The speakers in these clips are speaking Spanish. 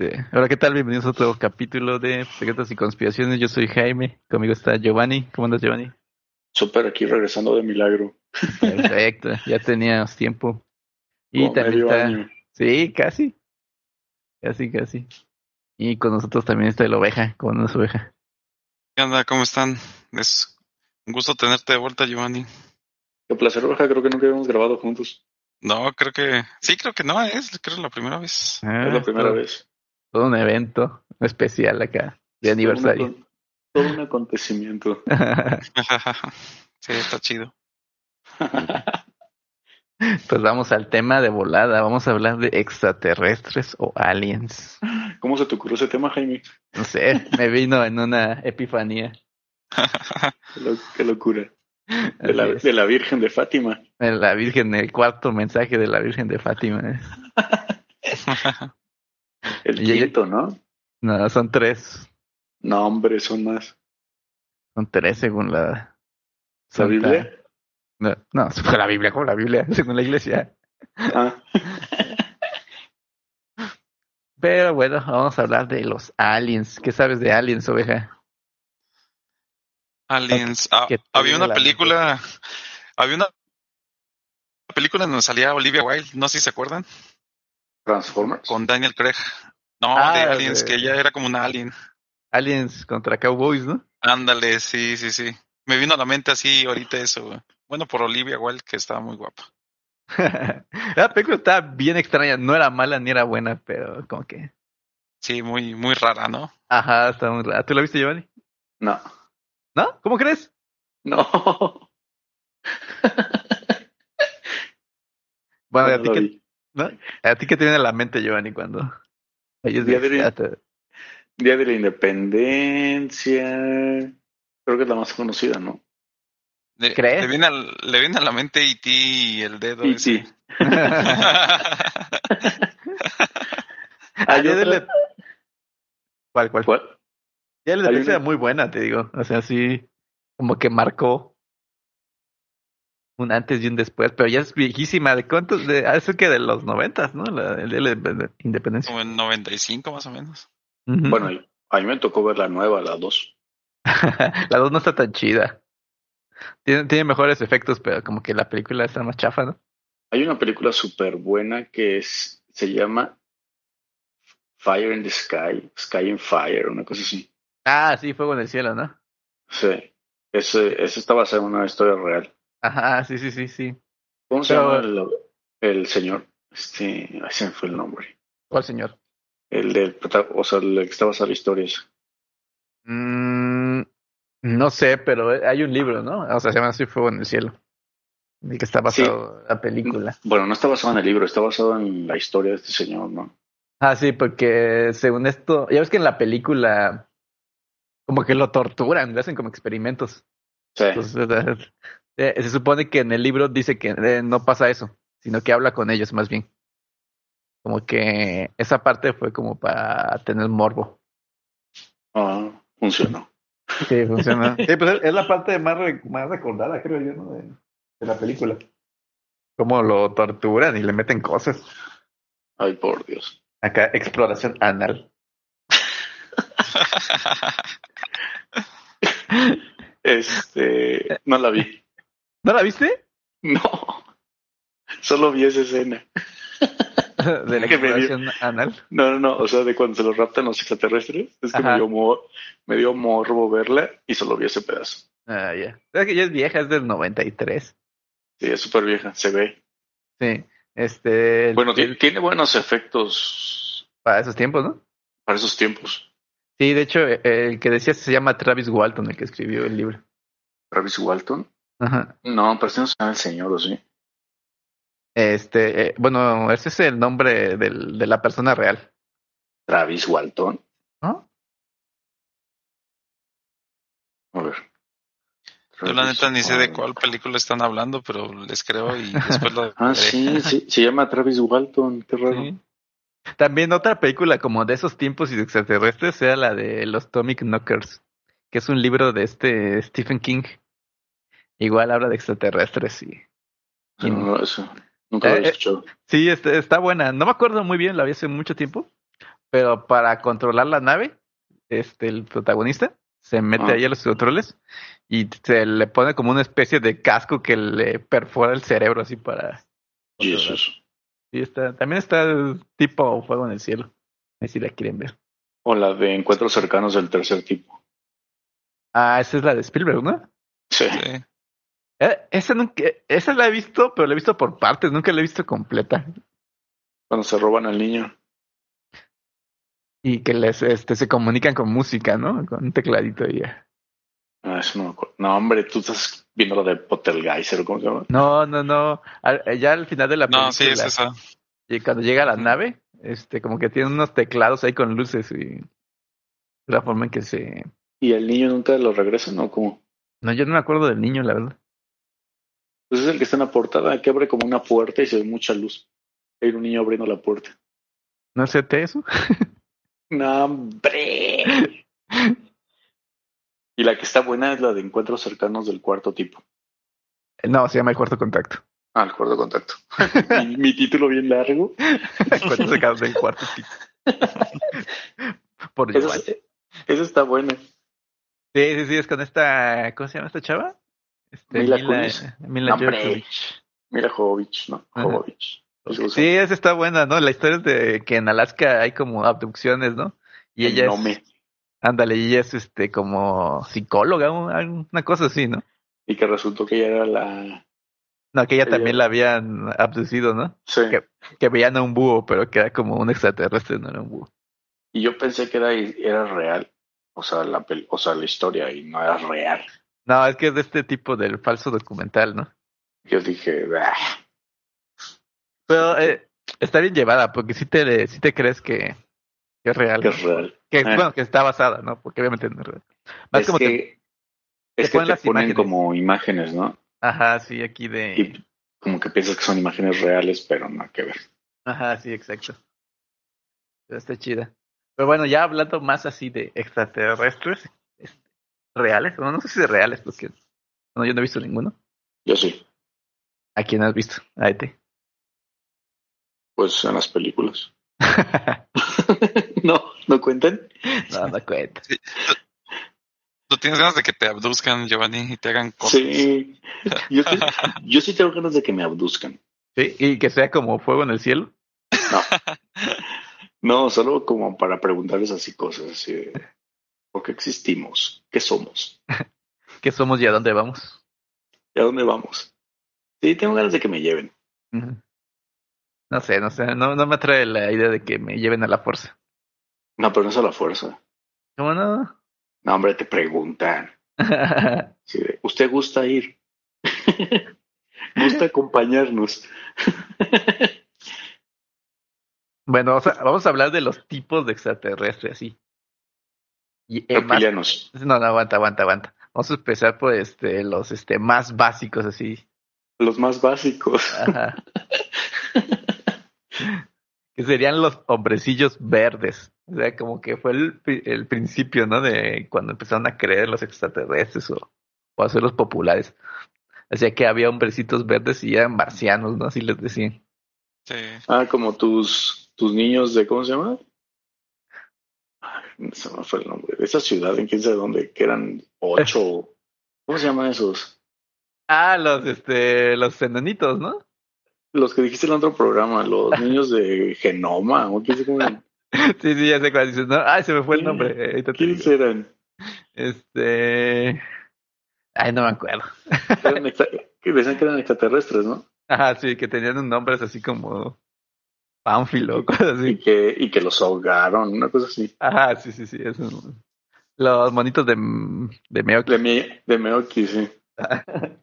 Este, hola, ¿qué tal? Bienvenidos a otro capítulo de Secretos y Conspiraciones. Yo soy Jaime, conmigo está Giovanni. ¿Cómo andas, Giovanni? Súper aquí regresando de milagro. Perfecto, ya teníamos tiempo. Y Como también medio está, año. sí, casi, casi, casi. Y con nosotros también está la oveja, con su oveja. ¿Qué onda? ¿Cómo están? Es un gusto tenerte de vuelta, Giovanni. Qué placer, Roja. Creo que nunca habíamos grabado juntos. No, creo que... Sí, creo que no, es creo la primera vez. Ah, es la primera vez. Todo un evento especial acá, de aniversario. Todo un, todo un acontecimiento. sí, está chido. pues vamos al tema de volada. Vamos a hablar de extraterrestres o aliens. ¿Cómo se te ocurrió ese tema, Jaime? No sé, me vino en una epifanía. Qué, lo- qué locura. De la, de la Virgen de Fátima. La Virgen, el cuarto mensaje de la Virgen de Fátima. El Y- ¿no? No, son tres. No, hombre, son más. Son tres según la. ¿La Biblia? No, no, según la Biblia, como la Biblia, según la iglesia. Ah, Pero bueno, vamos a hablar de los aliens. ¿Qué sabes de aliens, oveja? Aliens. Ah, había una la película... Había una película en donde salía Olivia Wilde, no sé si se acuerdan, Transformers. con Daniel Craig. No, Ah, de Aliens, de- que ella era como una alien. Aliens contra cowboys, ¿no? Ándale, sí, sí, sí. Me vino a la mente así ahorita eso. güey. Bueno, por Olivia Wilde, que estaba muy guapa. la película estaba bien extraña. No era mala ni era buena, pero como que. Sí, muy, muy rara, ¿no? Ajá, está muy rara. ¿Tú la viste, Giovanni? No. ¿No? ¿Cómo crees? No. Bueno, No ¿a ti, qué. ¿No? ¿a ti qué te viene a la mente, Giovanni, cuando Día de de- extrater- Día de la Independencia. Creo que es la más conocida, ¿no? Le, ¿Crees? Le viene, al- le viene a la mente E.T. y el dedo Y ese. sí. Hay Día de otra- la- ¿Cuál, cuál? ¿Cuál? Ya la defensa una- era muy buena, te digo. O sea, sí, como que marcó un antes y un después, pero ya es viejísima. ¿De cuántos? De, ah, eso que de los noventas, ¿no? La, el día de la independencia. Como en 95 más o menos. Bueno, a mí me tocó ver la nueva, la dos. la dos no está tan chida. Tiene, tiene mejores efectos, pero como que la película está más chafa, ¿no? Hay una película súper buena que es, se llama Fire in the Sky, Sky in Fire, una cosa así. Ah, sí, Fuego en el Cielo, ¿no? Sí, ese, ese está basado en una historia real. Ajá, sí, sí, sí, sí. ¿Cómo se Pero- llama el, el señor? Este, ay, se me fue el nombre. ¿Cuál señor? El del, o sea, el que está basado en la historia. esa. Mm, no sé, pero hay un libro, ¿no? O sea, se llama así Fuego en el Cielo. El que está basado en la película. Bueno, no está basado en el libro, está basado en la historia de este señor, ¿no? Ah, sí, porque según esto, ya ves que en la película como que lo torturan, le hacen como experimentos. Sí, Entonces, eh, se supone que en el libro dice que eh, no pasa eso, sino que habla con ellos más bien. Como que esa parte fue como para tener morbo. ah, funcionó. Sí, funciona. Sí, pues es- es la parte más, re- más recordada, creo yo, ¿no? De, de la película. Cómo lo torturan y le meten cosas. Ay, por Dios. Acá, exploración anal. Este, no la vi. ¿No la viste? No, solo vi esa escena. De la exploración anal. No, no, no, o sea, de cuando se los raptan los extraterrestres, es que me dio, mor- me dio morbo verla y solo vi ese pedazo. Ah, ya. Es que ya es vieja, es del 93. Sí, es súper vieja, se ve. Sí. Este. Bueno, el- tiene buenos efectos para esos tiempos, ¿no? para esos tiempos. Sí, de hecho, eh, el que decías se llama Travis Walton, el que escribió el libro. Travis Walton. Ajá. No, pero este no se llama el señor, ¿o sí? Este, eh, bueno, ese es el nombre del, de la persona real. Travis Walton. ¿No? A ver. Yo la neta ni sé de cuál película están hablando, pero les creo y después lo Ah, sí, sí, se llama Travis Walton, qué raro. Sí. También otra película como de esos tiempos y de extraterrestres era la de los Atomic Knockers, que es un libro de este Stephen King. Igual habla de extraterrestres y No, no, eso, nunca lo Eh, había eh. escuchado. sí, este, está buena. No me acuerdo muy bien, la vi hace mucho tiempo, pero para controlar la nave, este, el protagonista se mete Ah. ahí a los controles y se le pone como una especie de casco que le perfora el cerebro así para... Jesús. Sí, está, también está tipo Fuego en el Cielo. Ahí si la quieren ver. O la de encuentros cercanos del tercer tipo. Ah, esa es la de Spielberg, ¿no? Sí. Sí. Eh, esa, nunca, esa la he visto, pero la he visto por partes, nunca la he visto completa. Cuando se roban al niño. Y que les este, se comunican con música, ¿no? Con un tecladito y ya. Ah, eso no me acuerdo. No, hombre, tú estás viendo lo de Pottergeiser, ¿cómo se llama? No, no, no. Al- eh, ya al final de la película, No, sí, es esa. y cuando llega a la nave, este, como que tiene unos teclados ahí con luces y la forma en que se... ¿Y el niño nunca lo regresa? No, ¿cómo? No, yo no me acuerdo del niño, la verdad. Pues es el que está en la portada, que abre como una puerta y se ve mucha luz. Hay un niño abriendo la puerta. ¿No te eso? ¡No, hombre! y la que está buena es la de encuentros cercanos del cuarto tipo. No, se llama El Cuarto Contacto. Ah, el cuarto contacto. mi, mi título bien largo. Se acaba del cuarto tipo. Por Esa, Giovanni. es- esa está buena. Sí, sí, sí, es con esta... ¿Cómo se llama esta chava? Este, Mila Mila, Kunis. Mila. Jovovich. Mira Jovovich, ¿no? Jovovich. Sí, esa está buena, ¿no? La historia es de que en Alaska hay como abducciones, ¿no? Y ella no es, me. ándale, y ella es este como psicóloga, una cosa así, ¿no? Y que resultó que ella era la. No, que ella Ella- también la habían abducido, ¿no? Sí. ¿Qué? Que veían a un búho, pero que era como un extraterrestre, no era un búho. Y yo pensé que era, era real. O sea, la o sea, la historia y no era real. No, es que es de este tipo del falso documental, ¿no? Yo dije, "Ah". Pero eh, está bien llevada, porque sí te, sí te crees que, que es real. que ¿no? es real. Que, Ah. Bueno, que está basada, ¿no? Porque obviamente no es real. Más es como te- que, es te que ponen te las ponen imágenes. como imágenes, ¿no? Ajá, sí, aquí de... Y como que piensas que son imágenes reales, pero nada que ver. Ajá, sí, exacto. Pero está chida. Pero bueno, ya hablando más así de extraterrestres reales, bueno, no sé si de reales, porque no, yo no he visto ninguno. Yo sí, ¿A quién has visto? A ET. pues en las películas. no, no cuentan. no, no cuenta. ¿Tú tienes ganas de que te abduzcan, Giovanni, y te hagan cosas? Sí, yo, sí- yo sí tengo ganas de que me abduzcan. Sí, y que sea como fuego en el cielo. No, solo como para preguntarles así cosas, así de, ¿por qué existimos? ¿Qué somos? ¿Qué somos y a dónde vamos? ¿Y a dónde vamos? Sí, tengo ganas de que me lleven. No sé, no sé, no, no me atrae la idea de que me lleven a la fuerza. No, pero no es a la fuerza. ¿Cómo no? No, hombre, te preguntan. ¿Usted gusta ir? ¿Gusta acompañarnos? bueno, vamos a, vamos a hablar de los tipos de extraterrestres, así. Y eh, más. No, no, aguanta, aguanta, aguanta. Vamos a empezar por este, los este, más básicos, así. Los más básicos. Ajá. que serían los hombrecillos verdes. O sea, como que fue el, pri- el principio, ¿no? De cuando empezaron a creer los extraterrestres o, o a hacerlos populares. O sea, que había hombrecitos verdes y eran marcianos, ¿no? Así les decían. Sí. Ah, como tus, tus niños de, ¿cómo se llama? Se me fue el nombre. De esa ciudad, en quién sabe dónde, que eran ocho. ¿Cómo se llaman esos? Ah, los, este, los enanitos, ¿no? Los que dijiste en el otro programa, los niños de Genoma, o quién sabe cómo eran. Sí, sí, ya sé cuál dices. No, ay, se me fue el nombre. eh, ¿Quiénes eran? Este. Ay, no me acuerdo. Eran que decían que eran extraterrestres, ¿no? Ajá, sí, que tenían un nombre así como Pánfilo, cosas Y así. que, y que los ahogaron, una cosa así. Ajá, sí, sí, sí. Eso. Los monitos de, de Meoki. De, mi, de Meoki, sí.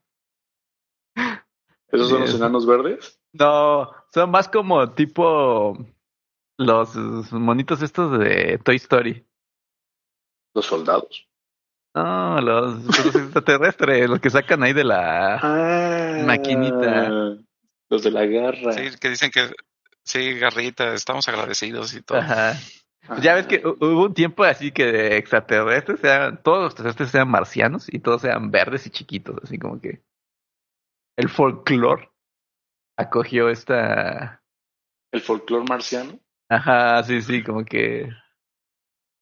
¿Esos son los enanos verdes? No, son más como tipo los monitos estos de Toy Story. Los soldados. No, los, los extraterrestres, los que sacan ahí de la... Ah, Maquinita. Los de la garra. Sí, que dicen que sí, Garrita, estamos agradecidos y todo. Ajá. Pues Ya ves que hu- hubo un tiempo así que de extraterrestres eran, todos los extraterrestres eran marcianos y todos eran verdes y chiquitos, así como que el folclore acogió esta, El folclore marciano. Ajá, sí, sí, como que.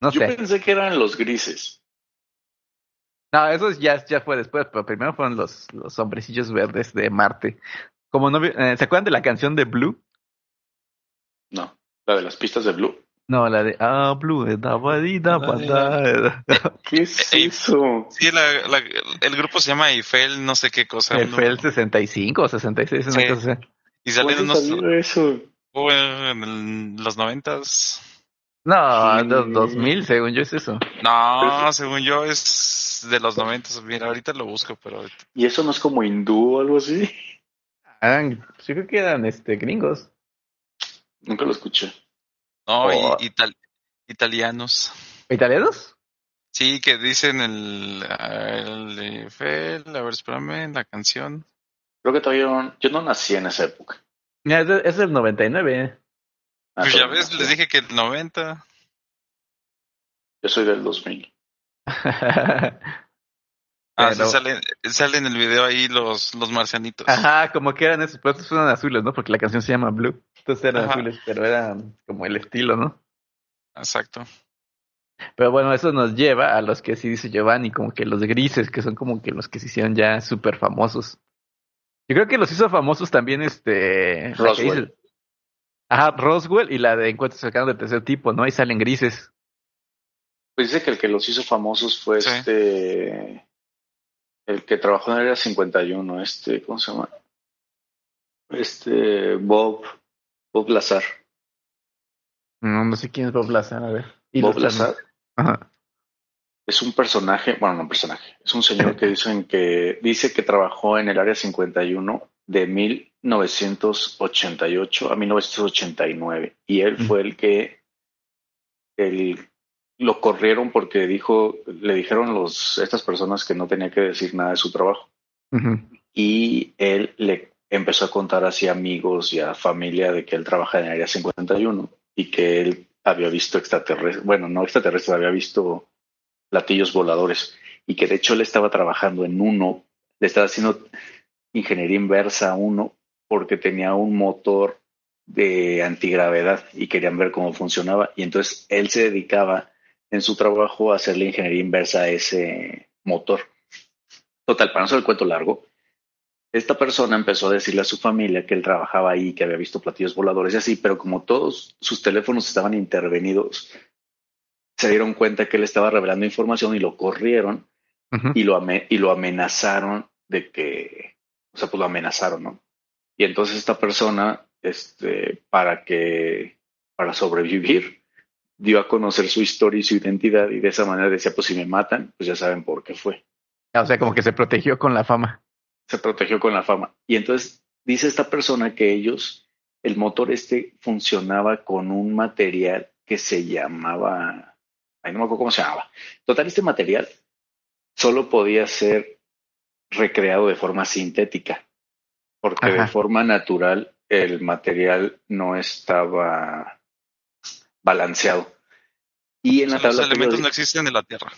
No Yo sé. pensé que eran los grises. No, eso ya, ya fue después, pero primero fueron los, los hombrecillos verdes de Marte. Como no, eh, ¿Se acuerdan de la canción de Blue? No, la de las pistas de Blue. No, la de Ah, Blue, eh, da, ba, di, da, ba, da, eh. ¿Qué es Ey. eso? Sí, la, la- el grupo se llama Eiffel, no sé qué cosa. El ¿no? fue el 65 o 66, una Sí. Y salen ¿Cuándo unos eso? oh, en el- los noventas. No, Sí. dos- 2000, según yo es eso. No, según yo es de los noventas. Mira, ahorita lo busco, pero ¿Y eso no es como hindú o algo así? Ah, sí creo que eran este, gringos. Nunca lo escuché. no, y- Oh. ital- italianos. ¿Italianos? Sí, que dicen el, el Eiffel, a ver, espérame, la canción. Creo que todavía no- yo no nací en esa época. Ya, Es, de- es del 99. Ah, Pues ya ves, les dije que el 90. Yo soy del 2000. Ah, Pero- sí, sale, sale en el video ahí los, los marcianitos. Ajá, como que eran esos, pero estos fueron azules, ¿no? Porque la canción se llama Blue. Entonces eran Ajá. azules, pero era como el estilo, ¿no? Exacto. Pero bueno, eso nos lleva a los que sí dice Giovanni, como que los grises, que son como que los que se hicieron ya súper famosos. Yo creo que los hizo famosos también este... Roswell. Ajá, Roswell y la de Encuentros cercanos de tercer tipo, ¿no? Ahí salen grises. Pues dice que el que los hizo famosos fue Sí. este. El que trabajó en el área 51, este, ¿cómo se llama? Este, Bob, Bob Lazar. No, no sé quién es Bob Lazar, a ver. Y Bob Lazar Ajá. es un personaje, bueno, no un personaje, es un señor que dicen que dice que trabajó en el área 51 de 1988 a 1989 y él fue el que el- lo corrieron porque dijo, le dijeron los estas personas que no tenía que decir nada de su trabajo. Y él le empezó a contar así a amigos y a familia de que él trabaja en área 51 y que él había visto extraterrestres, bueno, no extraterrestres, había visto platillos voladores y que de hecho él estaba trabajando en uno, le estaba haciendo ingeniería inversa a uno porque tenía un motor de antigravedad y querían ver cómo funcionaba y entonces él se dedicaba en su trabajo a hacer la ingeniería inversa a ese motor. Total, para no hacer el cuento largo, esta persona empezó a decirle a su familia que él trabajaba ahí, que había visto platillos voladores y así, pero como todos sus teléfonos estaban intervenidos, se dieron cuenta que él estaba revelando información y lo corrieron y lo, y lo amenazaron de que, o sea, pues lo amenazaron, ¿no? Y entonces esta persona, este, para que, para sobrevivir, dio a conocer su historia y su identidad y de esa manera decía, pues si me matan, pues ya saben por qué fue Ah, O sea, como que se protegió con la fama. se protegió con la fama. Y entonces dice esta persona que ellos, el motor este funcionaba con un material que se llamaba, ay, no me acuerdo cómo se llamaba. Total, este material solo podía ser recreado de forma sintética, porque de forma natural el material no estaba balanceado. Y en O la sea, los tabla elementos no periódica- existen en la Tierra.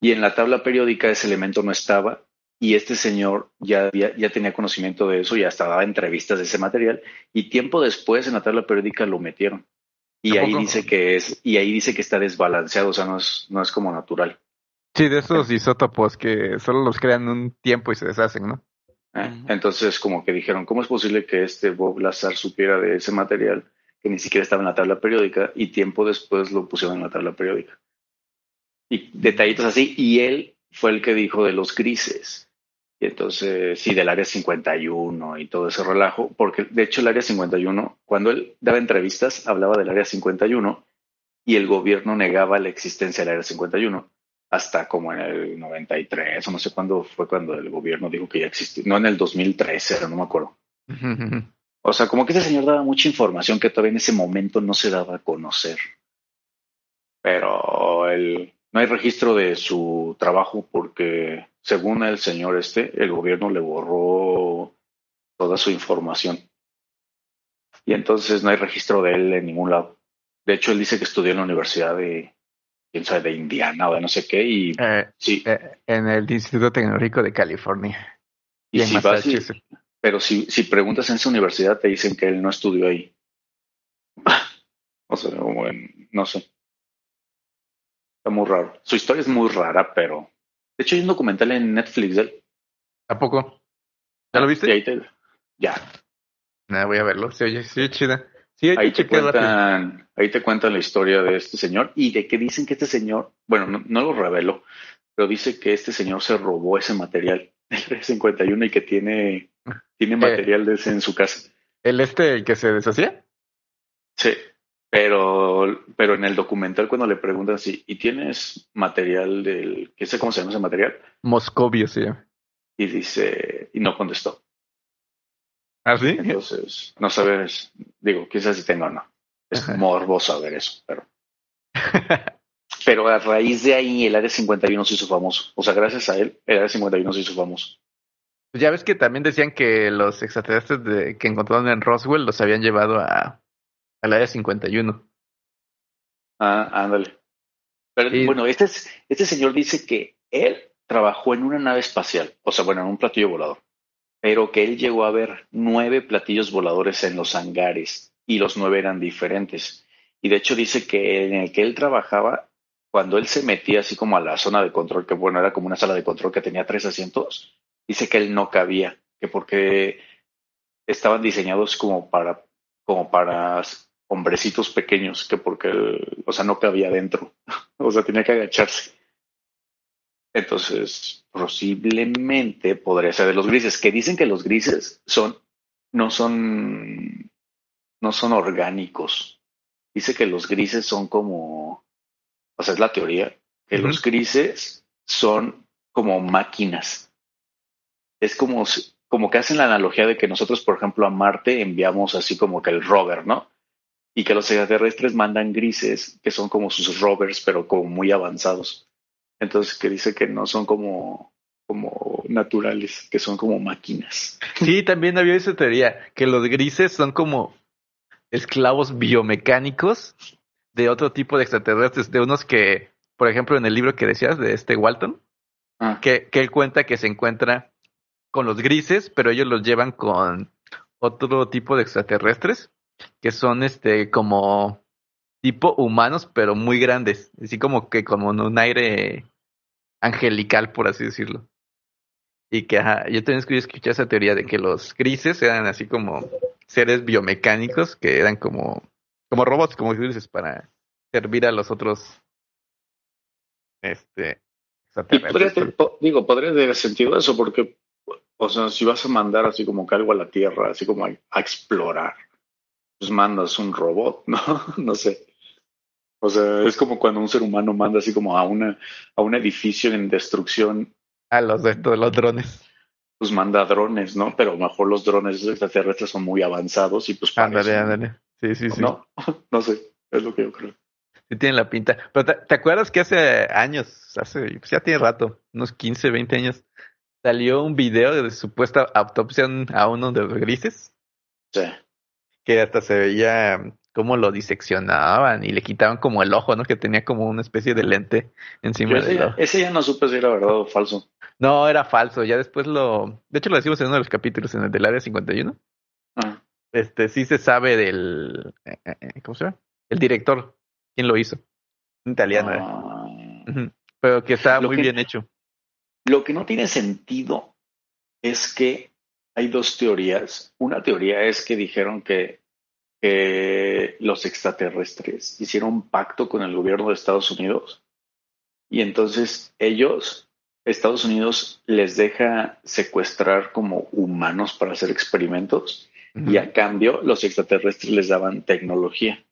y en la tabla periódica ese elemento no estaba y este señor ya, había- ya tenía conocimiento de eso y hasta daba entrevistas de ese material y tiempo después en la tabla periódica lo metieron y ¿A ahí poco? dice que es y ahí dice que está desbalanceado o sea no es no es como natural Sí, de esos isótopos que solo los crean un tiempo y se deshacen, ¿no? ¿eh? Ujú. entonces como que dijeron cómo es posible que este Bob Lazar supiera de ese material que ni siquiera estaba en la tabla periódica y tiempo después lo pusieron en la tabla periódica. Y detallitos así y él fue el que dijo de los grises. Y entonces, sí, del área 51 y todo ese relajo, porque de hecho el área 51, cuando él daba entrevistas, hablaba del área 51 y el gobierno negaba la existencia del área 51 hasta como en el 93 o no sé cuándo fue cuando el gobierno dijo que ya existía, no en el 2013, no me acuerdo. O sea, como que ese señor daba mucha información que todavía en ese momento no se daba a conocer. Pero el, no hay registro de su trabajo porque, según el señor este, el gobierno le borró toda su información. Y entonces no hay registro de él en ningún lado. De hecho, él dice que estudió en la universidad de, quién sabe, de Indiana o de no sé qué. Y Eh, sí, eh, en el Instituto Tecnológico de California. y Y en si vas y- Massachusetts. Pero si, si preguntas en esa universidad, te dicen que él no estudió ahí. O sea, en- no sé. Está muy raro. Su historia es muy rara, pero. De hecho, hay un documental en Netflix de él. ¿A poco? ¿Ya lo viste? Y ahí te- ya. Nah, voy a verlo. Se oye, sí, chida. Sí, hay Ahí te rápido. cuentan, ahí te cuentan la historia de este señor y de que dicen que este señor, bueno, no, no lo revelo, pero dice que este señor se robó ese material del 51 y que tiene, tiene material de ese en su casa. ¿El este, el que se deshacía? Sí, pero, pero en el documental cuando le preguntan si, ¿y tienes material del, qué sé cómo se llama ese material? Moscovio se llama. Y dice, y no contestó. ¿Ah, sí? Entonces, no sabes, digo, quizás si tengo o no. Es Ajá. morboso saber eso, pero. Pero a raíz de ahí el Área 51 se hizo famoso. O sea, gracias a él, el Área 51 se hizo famoso. Pues ya ves que también decían que los extraterrestres de, que encontraron en Roswell los habían llevado a al área 51. Ah, ándale. Pero bueno, este, es- este señor dice que él trabajó en una nave espacial, o sea, bueno, en un platillo volador, pero que él llegó a ver nueve platillos voladores en los hangares y los nueve eran diferentes. Y de hecho dice que en el que él trabajaba, cuando él se metía así como a la zona de control, que bueno, era como una sala de control que tenía tres asientos, dice que él no cabía, que porque estaban diseñados como para, como para hombrecitos pequeños, que porque, él, o sea, no cabía dentro, o sea, tenía que agacharse. Entonces, posiblemente podría ser de los grises, que dicen que los grises son, no son, no son orgánicos. Dice que los grises son como, o sea, es la teoría, que los grises son como máquinas. Es como, como que hacen la analogía de que nosotros, por ejemplo, a Marte enviamos así como que el rover, ¿no? Y que los extraterrestres mandan grises, que son como sus rovers, pero como muy avanzados. Entonces, que dice que no son como, como naturales, que son como máquinas. Sí, también había esa teoría, que los grises son como esclavos biomecánicos de otro tipo de extraterrestres, de unos que, por ejemplo, en el libro que decías de este Walton, Ah, que, que él cuenta que se encuentra con los grises, pero ellos los llevan con otro tipo de extraterrestres, que son este como tipo humanos, pero muy grandes, así como que como en un aire angelical, por así decirlo. Y que ajá, yo también escuché, escuché esa teoría de que los grises eran así como seres biomecánicos, que eran como, como robots, como dices, para servir a los otros este Y podría, digo, podría tener sentido eso, porque, o sea, si vas a mandar así como que algo a la Tierra, así como a, a explorar, pues mandas un robot, ¿no? No sé. O sea, es como cuando un ser humano manda así como a una, a un edificio en destrucción, A los de los drones. pues manda drones, ¿no? Pero a lo mejor los drones extraterrestres son muy avanzados y pues Ándale, ándale. Sí, sí, sí. No, no sé, es lo que yo creo. Sí tiene la pinta. Pero ¿te, te acuerdas que hace años, hace, pues ya tiene rato, unos 15, 20 años, salió un video de supuesta autopsia a uno de los grises? Sí. Que hasta se veía cómo lo diseccionaban y le quitaban como el ojo, ¿no? Que tenía como una especie de lente encima ese, del ya, ojo. ese ya no supe si era verdad o falso. No, era falso. Ya después lo... De hecho, lo decimos en uno de los capítulos, en el del Área 51. Ah, Este, sí se sabe del... eh, eh, eh, ¿Cómo se llama? El director. ¿Quién lo hizo? Un italiano. ah. Ujú. Pero que está Lo muy que- bien hecho. Lo que no tiene sentido es que hay dos teorías. Una teoría es que dijeron que, los extraterrestres hicieron un pacto con el gobierno de Estados Unidos y entonces ellos, Estados Unidos, les deja secuestrar como humanos para hacer experimentos y a cambio los extraterrestres les daban tecnología.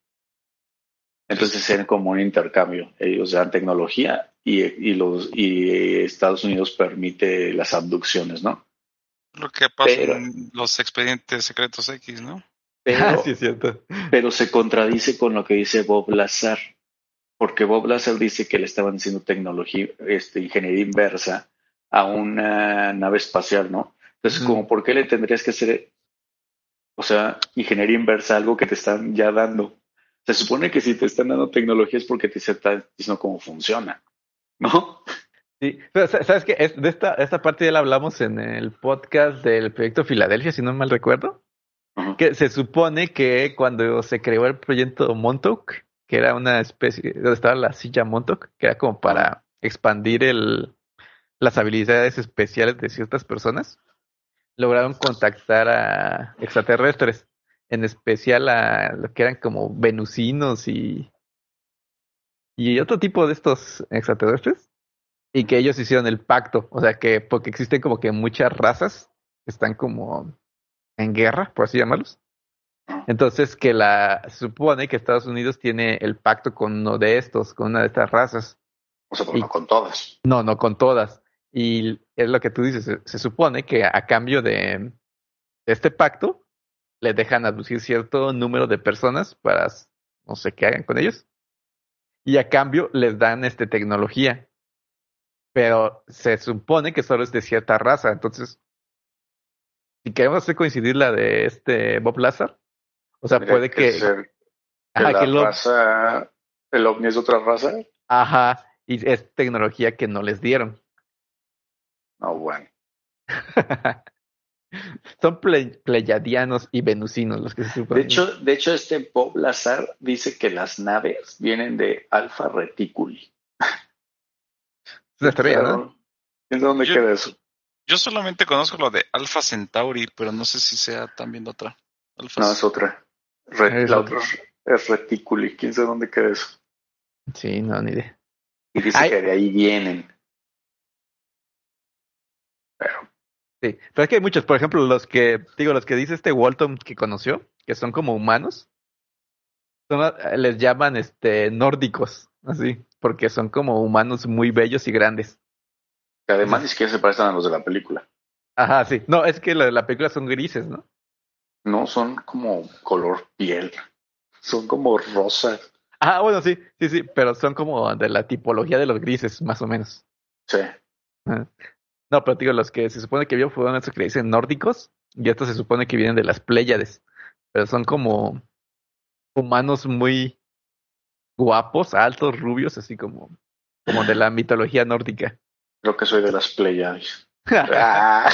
Entonces era como un intercambio. Ellos dan tecnología y, y los y Estados Unidos permite las abducciones, ¿no? Lo que pasa Pero- en los expedientes secretos X, ¿no? Pero, Ah, sí, es cierto. pero se contradice con lo que dice Bob Lazar, porque Bob Lazar dice que le estaban haciendo tecnología, este, ingeniería inversa a una nave espacial, ¿no? Entonces, Ujú. como, ¿por qué le tendrías que hacer, o sea, ingeniería inversa a algo que te están ya dando? Se supone que si te están dando tecnología es porque te están diciendo cómo funciona, ¿no? Sí, ¿sabes qué? Es- de esta, esta parte ya la hablamos en el podcast del proyecto Filadelfia, si no mal recuerdo. Que se supone que cuando se creó el proyecto Montauk, que era una especie, donde estaba la silla Montauk, que era como para expandir el, las habilidades especiales de ciertas personas, lograron contactar a extraterrestres, en especial a lo que eran como venusinos y, y otro tipo de estos extraterrestres, y que ellos hicieron el pacto, o sea que porque existen como que muchas razas que están como en guerra, por así llamarlos. Entonces que la se supone que Estados Unidos tiene el pacto con uno de estos, con una de estas razas. O sea, pero Y- no con todas. No, no con todas. Y es lo que tú dices, se, se supone que a cambio de, de este pacto les dejan aducir cierto número de personas para no sé qué hagan con ellos. Y a cambio les dan este tecnología. Pero se supone que solo es de cierta raza. Entonces, si queremos hacer coincidir la de este Bob Lazar, o sea, puede que, que ajá, la que lo- raza, el ovni es otra raza. ajá, y es tecnología que no les dieron. No, bueno. Son ple- pleyadianos y venusinos los que se supone. De hecho, de hecho, este Bob Lazar dice que las naves vienen de Alpha Reticuli. es una teoría, ¿no? ¿En dónde Yo- queda eso? Yo solamente conozco lo de Alpha Centauri, pero no sé si sea también otra. Alpha No, es otra. Re- Es la otra. otra es Reticuli. ¿Quién sabe dónde queda eso? Sí, no, ni idea. Y dice Ay. que de ahí vienen. Sí, pero es que hay muchos, por ejemplo, los que, digo, los que dice este Walton que conoció, que son como humanos, son, les llaman este nórdicos, así, porque son como humanos muy bellos y grandes. que además ni siquiera se parecen a los de la película. Ajá, sí. No, es que la de la película son grises, ¿no? No son como color piel. Son como rosas. Ah, bueno, sí, sí, sí, pero son como de la tipología de los grises, más o menos. Sí. No, pero digo, los que se supone que vio fueron esos que le dicen nórdicos, y estos se supone que vienen de las Pléyades, pero son como humanos muy guapos, altos, rubios, así como, como de la mitología nórdica. Creo que soy de las Pleiades. Ah,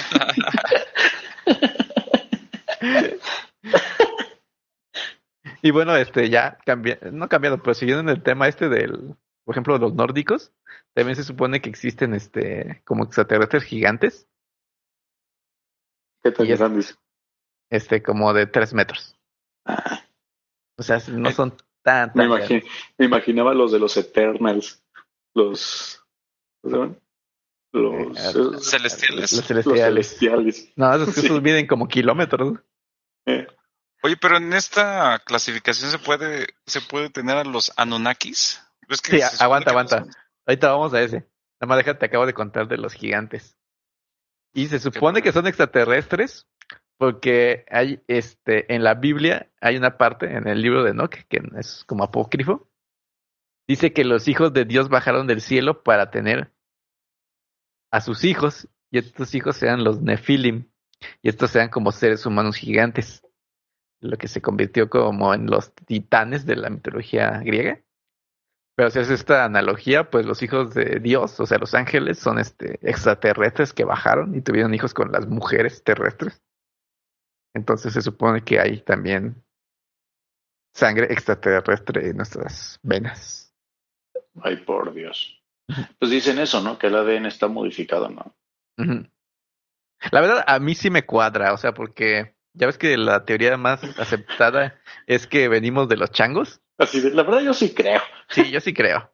y bueno, este ya no cambiando, pero siguiendo en el tema este del, por ejemplo, los nórdicos, también se supone que existen este como extraterrestres gigantes, ¿Qué tan es- grandes? este como de tres metros. Ah, O sea, no son tan, me, tan me imaginaba los de los Eternals. Los. ¿Cómo se llaman? Los, Eh, esos- Celestiales. los los celestiales. celestiales. No, esos, Sí. esos miden como kilómetros. Eh, Oye, pero en esta clasificación se puede, se puede tener a los Anunnakis. ¿Ves que Sí, aguanta, aguanta. Ahorita vamos a ese. Nada más déjate, te acabo de contar de los gigantes. Y se supone que son extraterrestres porque hay, este, en la Biblia hay una parte, en el libro de Enoch, que es como apócrifo, dice que los hijos de Dios bajaron del cielo para tener a sus hijos, y estos hijos sean los Nefilim, y estos sean como seres humanos gigantes, lo que se convirtió como en los titanes de la mitología griega. Pero si haces esta analogía, pues los hijos de Dios, o sea, los ángeles, son este extraterrestres que bajaron y tuvieron hijos con las mujeres terrestres. Entonces se supone que hay también sangre extraterrestre en nuestras venas. Ay, por Dios. Pues dicen eso, ¿no? Que el ADN está modificado, ¿no? La verdad, a mí sí me cuadra, o sea, porque ya ves que la teoría más aceptada es que venimos de los changos. Así de, la verdad yo sí creo. Sí, yo sí creo.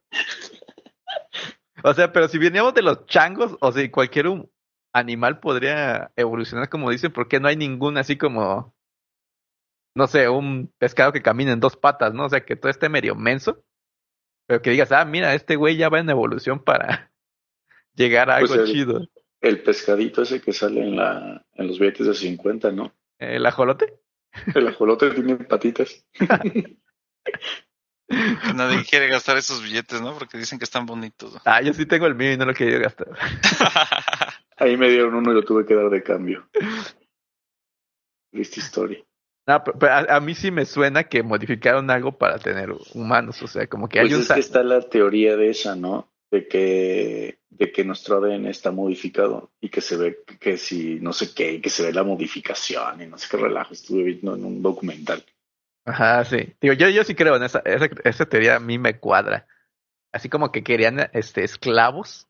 O sea, pero si veníamos de los changos, o sea, cualquier un animal podría evolucionar como dicen, porque no hay ningún así como, no sé, un pescado que camine en dos patas, ¿no? O sea, que todo esté medio menso, pero que digas, ah, mira, este güey ya va en evolución para llegar a algo Pues el- chido. El pescadito ese que sale en, la, en los billetes de 50, ¿no? ¿El ajolote? El ajolote tiene patitas. nadie quiere gastar esos billetes, ¿no? Porque dicen que están bonitos. ¿no? Ah, yo sí tengo el mío y no lo quería gastar. Ahí me dieron uno y lo tuve que dar de cambio. Triste historia. No, pero, pero a, a mí sí me suena que modificaron algo para tener humanos, o sea, como que hay Pues un... es que está la teoría de esa, ¿no? de que, de que nuestro ADN está modificado y que se ve que si no sé qué, y que se ve la modificación y no sé qué relajo. Estuve viendo en un documental. Ajá, sí. Digo, yo, yo sí creo en esa, esa, esa teoría a mí me cuadra. Así como que querían este esclavos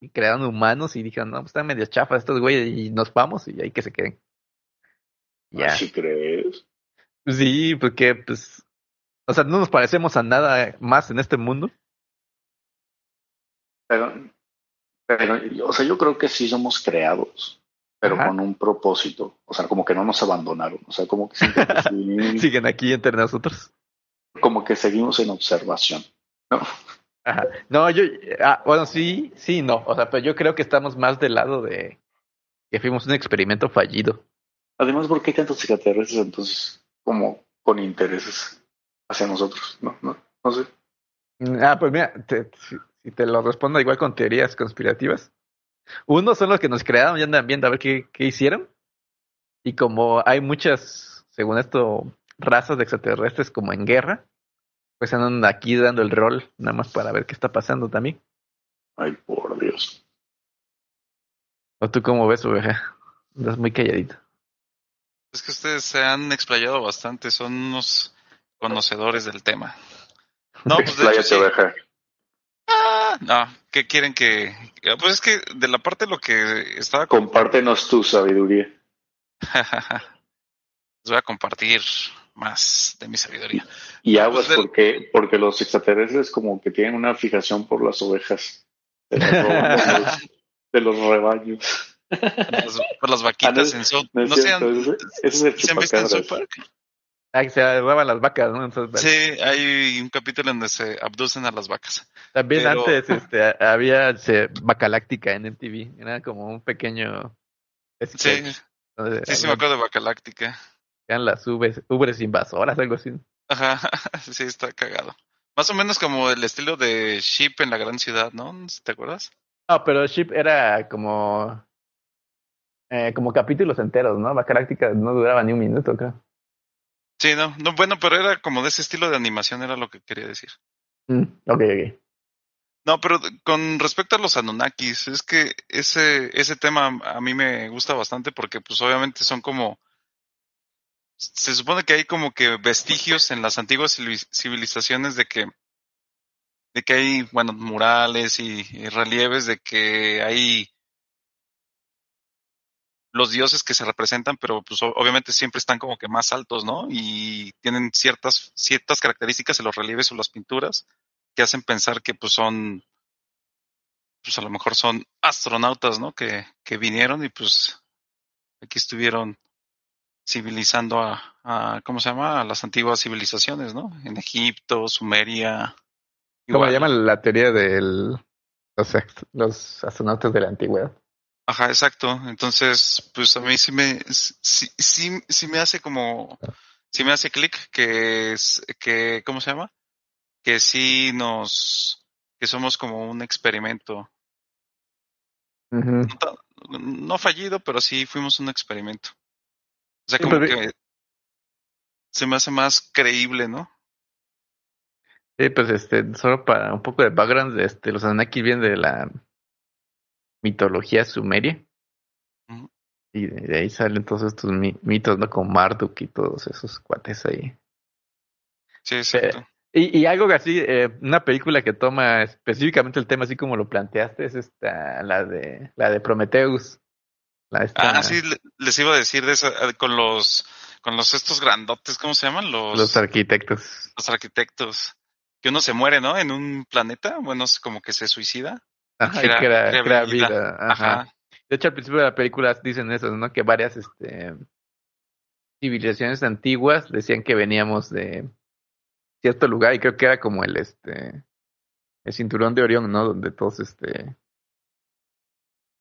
y crearon humanos y dijeron, no, pues están medio chafas estos güeyes y nos vamos y ahí que se queden. Ya. ¿Así crees? Sí, porque pues, o sea, no nos parecemos a nada más en este mundo. Pero, pero, o sea, yo creo que sí somos creados, pero Ajá. con un propósito. O sea, como que no nos abandonaron. O sea, como que, sí- Siguen aquí entre nosotros. como que seguimos en observación. ¿no? Ajá. No, yo, ah, bueno, sí, sí, no. O sea, pero yo creo que estamos más del lado de que fuimos un experimento fallido. Además, ¿por qué hay tantos extraterrestres entonces como con intereses hacia nosotros? No, no, no sé. Ah, pues mira, te- si te lo respondo igual con teorías conspirativas. Uno son los que nos crearon y andan viendo a ver qué, qué hicieron. Y como hay muchas, según esto, razas de extraterrestres como en guerra, pues andan aquí dando el rol, nada más para ver qué está pasando también. Ay, por Dios. ¿O tú cómo ves, oveja? Andas muy calladito. Es que ustedes se han explayado bastante, son unos conocedores del tema. No, pues de hecho Expláyate, sí. oveja. Ah, no, ¿qué quieren que...? Pues es que de la parte de lo que estaba... Compártenos tu sabiduría. Les voy a compartir más de mi sabiduría. Y aguas Pues del- porque, porque los extraterrestres como que tienen una fijación por las ovejas. De, los, de los rebaños. Las, por las vaquitas Ah, en South... No No, es es el ¿se han visto en. South Park? Ah, que se roban las vacas, ¿no? Entonces, Sí, hay un capítulo donde se abducen a las vacas. También Pero- antes este, había se, Bacaláctica en MTV. Era como un pequeño. Sí, donde sí, sí me acuerdo de Bacaláctica. eran las ubres, ubres invasoras, algo así. Ajá, sí, está cagado. Más o menos como el estilo de Sheep en la gran ciudad, ¿no? ¿Te acuerdas? No, pero Ship era como. Eh, como capítulos enteros, ¿no? Bacaláctica no duraba ni un minuto, creo. Sí, no, no, bueno, pero era como de ese estilo de animación, era lo que quería decir. Mm, ok, ok. No, pero con respecto a los Anunnakis, es que ese, ese tema a mí me gusta bastante porque pues obviamente son como, se supone que hay como que vestigios en las antiguas civiliz- civilizaciones de que, de que hay, bueno, murales y, y relieves de que hay los dioses que se representan, pero pues obviamente siempre están como que más altos, ¿no? Y tienen ciertas, ciertas características en los relieves o las pinturas que hacen pensar que pues son, pues a lo mejor son astronautas, ¿no? Que, que vinieron y pues aquí estuvieron civilizando a, a, ¿cómo se llama? A las antiguas civilizaciones, ¿no? En Egipto, Sumeria. ¿Cómo igual. llaman la teoría de los astronautas de la antigüedad? Ajá, exacto. Entonces, pues a mí sí me, sí, sí, sí me hace como, sí me hace clic que es, que, ¿cómo se llama? Que sí nos, que somos como un experimento. No, fallido, pero sí fuimos un experimento. O sea, como que se me hace más creíble, ¿no? Sí, pues este, solo para un poco de background, este, los Anunnaki vienen de la mitología sumeria. Y de, de ahí salen todos estos mi- mitos, ¿no? Con Marduk y todos esos cuates ahí. Sí, exacto. Y, y algo así, eh, una película que toma específicamente el tema así como lo planteaste, es esta, la de, la de Prometheus. La esta, Ah, sí, le- les iba a decir de esa, eh, con los, con los estos grandotes, ¿cómo se llaman? Los, los arquitectos. los arquitectos. Que uno se muere, ¿no? En un planeta, bueno, es como que se suicida. Ajá, crea- crea, crea crea vida. vida. Ajá. Ajá. De hecho, al principio de la película dicen eso, ¿no? Que varias este, civilizaciones antiguas decían que veníamos de cierto lugar y creo que era como el este el cinturón de Orión, ¿no? Donde todos este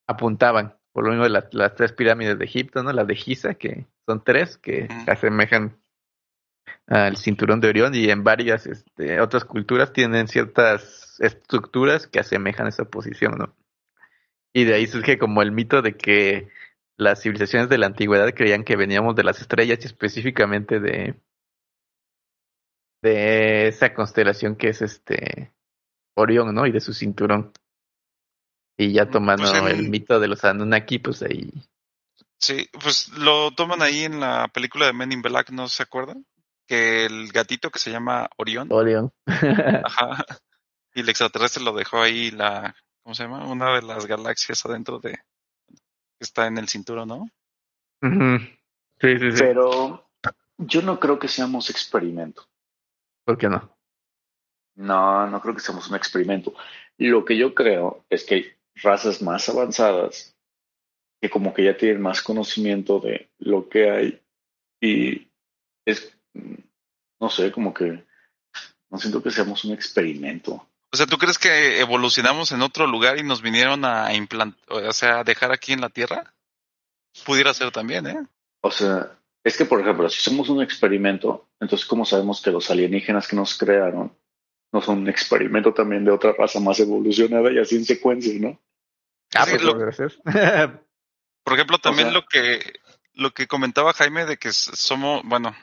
apuntaban. Por lo mismo de las, las tres pirámides de Egipto, ¿no? Las de Giza, que son tres, que asemejan al cinturón de Orión y en varias este, otras culturas tienen ciertas estructuras que asemejan esa posición, ¿no? Y de ahí surge como el mito de que las civilizaciones de la antigüedad creían que veníamos de las estrellas y específicamente de de esa constelación que es este Orión, ¿no? Y de su cinturón. Y ya tomando Pues en- el mito de los Anunnaki, pues ahí. Sí, pues lo toman ahí en la película de Men in Black, ¿no se acuerdan? Que el gatito que se llama Orión, Orión. ajá, y el extraterrestre lo dejó ahí la, ¿cómo se llama? Una de las galaxias adentro de, que está en el cinturón, ¿no? Sí, sí, sí. Pero yo no creo que seamos experimento. ¿Por qué no? No, no creo que seamos un experimento. Lo que yo creo es que hay razas más avanzadas que como que ya tienen más conocimiento de lo que hay y es, mm, no sé, como que no siento que seamos un experimento. O sea, ¿tú crees que evolucionamos en otro lugar y nos vinieron a implantar, o sea, a dejar aquí en la Tierra? Pudiera ser también, ¿eh? O sea, es que, por ejemplo, si somos un experimento, entonces, ¿cómo sabemos que los alienígenas que nos crearon no son un experimento también de otra raza más evolucionada y así en secuencia, ¿no? Ah, Sí, pues lo-. Por ejemplo, también sea- lo que lo que comentaba Jaime de que somos, bueno,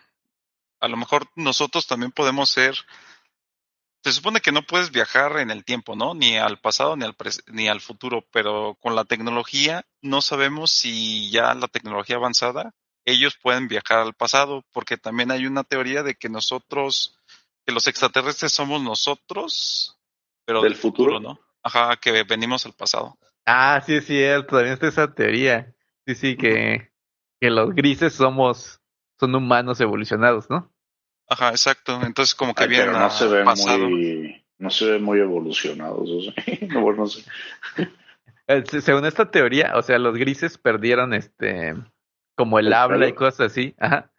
a lo mejor nosotros también podemos ser. Se supone que no puedes viajar en el tiempo, ¿no? Ni al pasado ni al pres- ni al futuro, pero con la tecnología no sabemos si ya la tecnología avanzada ellos pueden viajar al pasado, porque también hay una teoría de que nosotros, que los extraterrestres somos nosotros, pero Del futuro. ¿no? Ajá, que venimos al pasado. ah, sí, es cierto. También está esa teoría. Sí, sí, que, que los grises somos, son humanos evolucionados, ¿no? Ajá, exacto. Entonces como que Ay, vienen pero no se ven pasado. muy, no se ven muy evolucionados. O sea, no, bueno, no sé. Eh, se- Según esta teoría, o sea, los grises perdieron este como el ¿El habla y cosas así, ajá,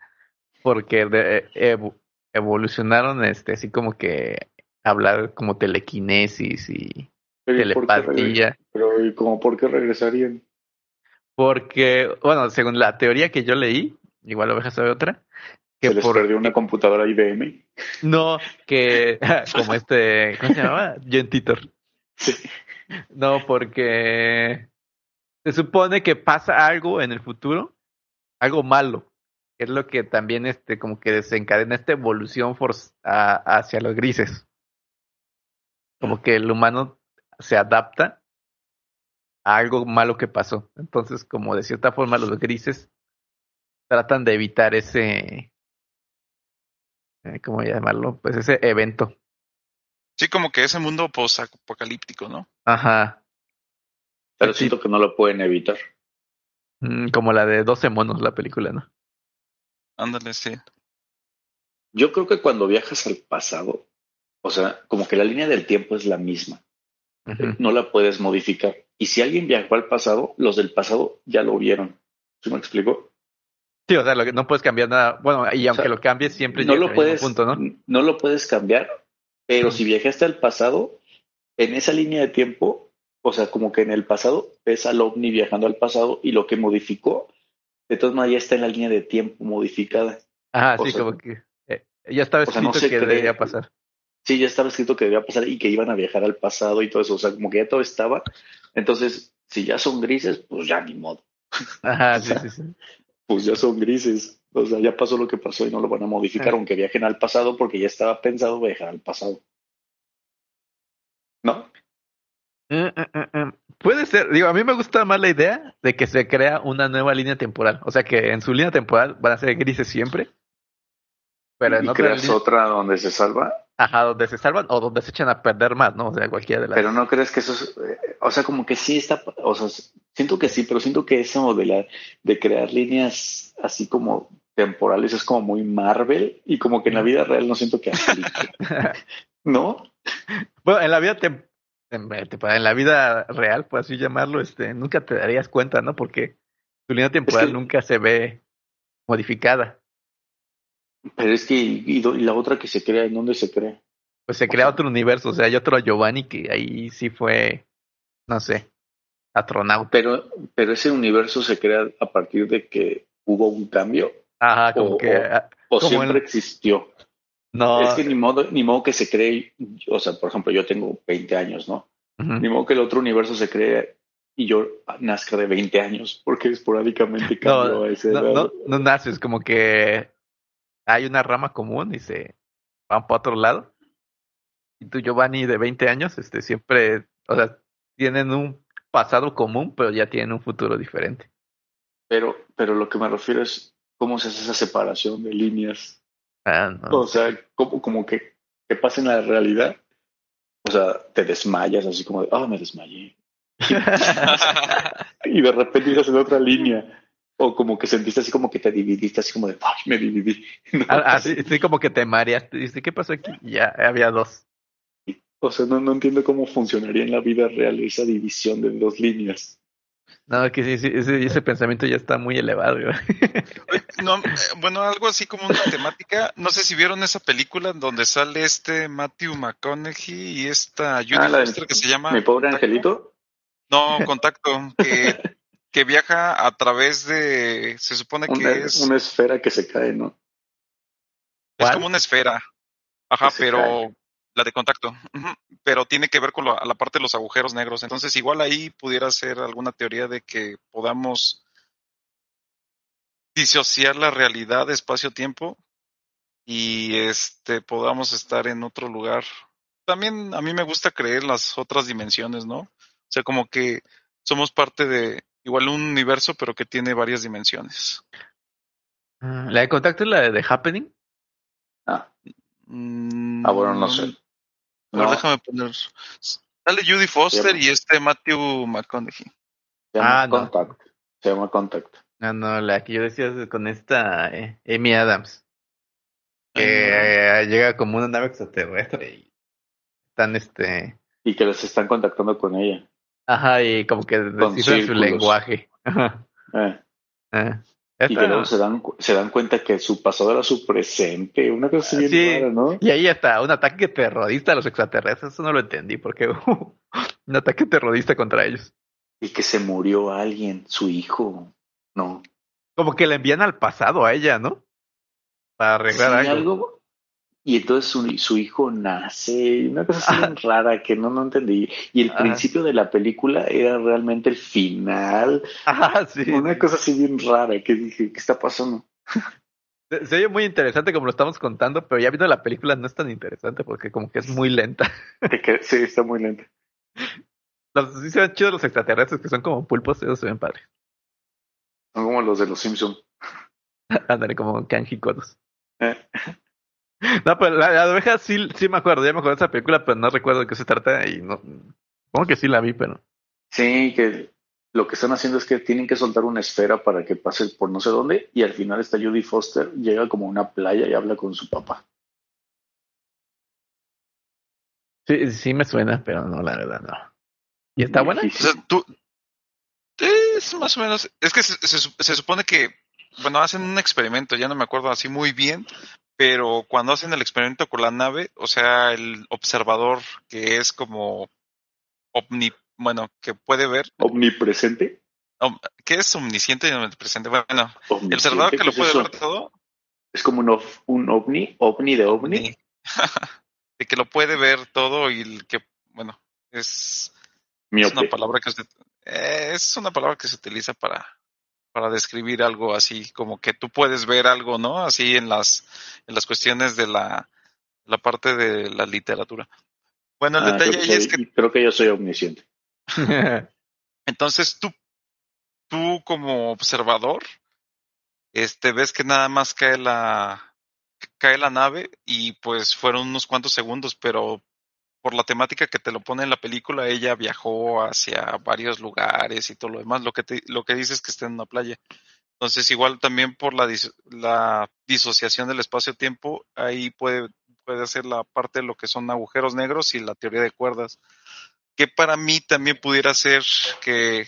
porque de- evo- evolucionaron este así como que hablar como telequinesis y Pero, ¿y por qué regre- telepatía, pero ¿y como por qué regresarían? porque bueno, según la teoría que yo leí, igual oveja sabe otra, que Se les por perdió una computadora IBM. no que como este, ¿cómo se llamaba? John Titor. Sí. No, porque se supone que pasa algo en el futuro, algo malo, que es lo que también este como que desencadena esta evolución a- hacia los grises. Como que el humano se adapta a algo malo que pasó. Entonces, como de cierta forma los grises tratan de evitar ese ¿cómo llamarlo? Pues ese evento. Sí, como que ese mundo post-apocalíptico, ¿no? Ajá. Pero Sí. siento que no lo pueden evitar. Mm, Como la de 12 monos, la película, ¿no? Ándale, sí. Yo creo que cuando viajas al pasado, o sea, como que la línea del tiempo es la misma. Ujú. No la puedes modificar. Y si alguien viajó al pasado, los del pasado ya lo vieron. ¿Sí me explico? Sí, o sea, lo que, no puedes cambiar nada. Bueno, y aunque sea, lo cambies, siempre no lo puedes, punto, ¿no? no lo puedes cambiar, pero si viajaste al pasado, en esa línea de tiempo, o sea, como que en el pasado ves al ovni viajando al pasado y lo que modificó, de todas maneras ya está en la línea de tiempo modificada. Ajá, o sí, sea, como que eh, ya estaba o sea, no escrito que cree- debería pasar. Sí, ya estaba escrito que debía pasar y que iban a viajar al pasado y todo eso, o sea, como que ya todo estaba. Entonces, si ya son grises, pues ya ni modo, Ajá, sí, sí, sí. Pues ya son grises. O sea, ya pasó lo que pasó y no lo van a modificar, aunque viajen al pasado, porque ya estaba pensado viajar al pasado. ¿No? Mm, mm, mm. Puede ser, digo, a mí me gusta más la idea de que se crea una nueva línea temporal. O sea, que en su línea temporal van a ser grises siempre. Pero en y creas otra donde se salva. Ajá, donde se salvan o donde se echan a perder más, ¿no? O sea, cualquiera de las. Pero no crees que eso es, eh, o sea, como que sí está, o sea, siento que sí, pero siento que eso de la, de crear líneas así como temporales es como muy Marvel y como que en la vida real no siento que aplique, ¿no? Bueno, en la vida tem- en, en la vida real, por así llamarlo, este, nunca te darías cuenta, ¿no? Porque tu línea temporal que- nunca se ve modificada. Pero es que, y, la otra que se crea, ¿en dónde se crea? Pues se crea otro universo, o sea, hay otro Giovanni que ahí sí fue, no sé, astronauta. Pero, pero ese universo se crea a partir de que hubo un cambio Ajá, como O- que, o- ah, o Como siempre existió. no, Es que ni modo, ni modo que se cree, o sea, por ejemplo, yo tengo 20 años, ¿no? Ni modo que el otro universo se cree y yo nazca de 20 años, porque esporádicamente cambió no, a esa no, no, no naces, como que hay una rama común y se van para otro lado. y tú, Giovanni, de 20 años, este, siempre, o sea, tienen un pasado común, pero ya tienen un futuro diferente. Pero, pero lo que me refiero es cómo se hace esa separación de líneas. Ah, no. O sea, como, como que, que pasa en la realidad. O sea, te desmayas así como de, ah, me desmayé. y de repente ibas en otra línea. O como que sentiste así como que te dividiste, así como de, ay, me dividí. No, Ah, Así, sí, como que te mareaste. Dice, ¿qué pasó aquí? Ya había dos. O sea, no, no entiendo cómo funcionaría en la vida real esa división de dos líneas. No, que sí, sí, ese, ese pensamiento ya está muy elevado. No, eh, bueno, algo así como una temática. No sé si vieron esa película en donde sale este Matthew McConaughey y esta Judy Ah, Foster que se llama Mi pobre Contacto. angelito. No, Contacto, que, que viaja a través de, se supone que es, una esfera que se cae, ¿no? es ¿Cuál? como una esfera. Ajá, pero cae. la de Contacto. Pero tiene que ver con la, la parte de los agujeros negros. Entonces, igual ahí pudiera ser alguna teoría de que podamos disociar la realidad espacio-tiempo y este podamos estar en otro lugar. También a mí me gusta creer las otras dimensiones, ¿no? O sea, como que somos parte de igual un universo, pero que tiene varias dimensiones. Ah, La de contacto es la de The Happening. Ah, Mm, ah, bueno, no sé. A ver, No, déjame poner. Sale Judy Foster y este Matthew McConaughey. se llama Ah, no. Contact. Se llama Contact. No, no, la que yo decía es con esta eh, Amy Adams. Que eh, llega como una nave extraterrestre y están este. Y que les están contactando con ella. Ajá, y como que descifran su lenguaje. Ajá. Eh, Ah. y que luego se dan, se dan cuenta que su pasado era su presente. Una cosa bien Sí. rara, ¿no? Y ahí hasta un ataque terrorista a los extraterrestres, eso no lo entendí, porque un ataque terrorista contra ellos. Y que se murió alguien, su hijo. No. Como que le envían al pasado a ella, ¿no? Para arreglar Sí, algo. algo. Y entonces su, su hijo nace. Una cosa así bien rara que no, no entendí. Y el Ah. principio de la película era realmente el final. Ajá, sí. Una cosa así bien rara que dije, ¿qué está pasando? Se, se oye muy interesante como lo estamos contando, pero ya viendo la película no es tan interesante porque como que es muy lenta. Sí, está muy lento. Los, sí se ven chidos los extraterrestres que son como pulpos, esos se ven padres. Son como los de los Simpsons. Ándale, como Kanji Kodos. Eh, No, pero la, la abeja sí, sí me acuerdo, ya me acuerdo de esa película, pero no recuerdo de qué se trata y no. Supongo que sí la vi, pero. Sí, que lo que están haciendo es que tienen que soltar una esfera para que pase por no sé dónde y al final está Judy Foster, llega como a una playa y habla con su papá. Sí, sí me suena, pero no, la verdad no. ¿Y está buena? O sea, tú. Es más o menos. Es que se, se, se supone que. Bueno, hacen un experimento, ya no me acuerdo así muy bien, pero cuando hacen el experimento con la nave, o sea, el observador que es como omni, bueno, que puede ver, Omnipresente. om- que es omnisciente y omnipresente, bueno, el observador que ¿qué lo es puede eso? ver todo, Es como un, un ovni, ovni de ovni. De que lo puede ver todo y el que, bueno, es, es una palabra que se, eh, es una palabra que se utiliza para, para describir algo así, como que tú puedes ver algo, ¿no? Así en las, en las cuestiones de la, la parte de la literatura. Bueno, el Ah, detalle creo, es soy- que creo que yo soy omnisciente. entonces tú, tú como observador, este, ves que nada más cae la, cae la nave y pues fueron unos cuantos segundos, pero por la temática que te lo pone en la película, ella viajó hacia varios lugares y todo lo demás. Lo que te, lo que dice es que está en una playa. Entonces, igual también por la, dis- la disociación del espacio-tiempo, ahí puede, puede ser la parte de lo que son agujeros negros y la teoría de cuerdas. Que para mí también pudiera ser que,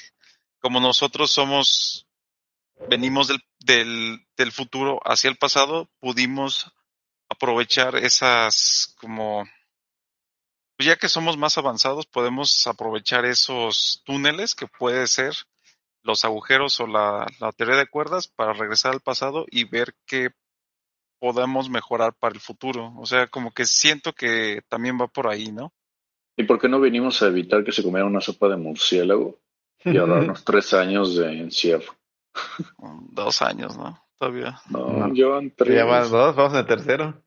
como nosotros somos, venimos del, del, del futuro hacia el pasado, pudimos aprovechar esas como pues ya que somos más avanzados, podemos aprovechar esos túneles que puede ser los agujeros o la, la teoría de cuerdas para regresar al pasado y ver qué podemos mejorar para el futuro. O sea, como que siento que también va por ahí, ¿no? ¿Y por qué no venimos a evitar que se comiera una sopa de murciélago y ahorrarnos tres años de encierro? Dos años, ¿no? Todavía. No, No. llevan tres. Ya van dos, vamos el tercero.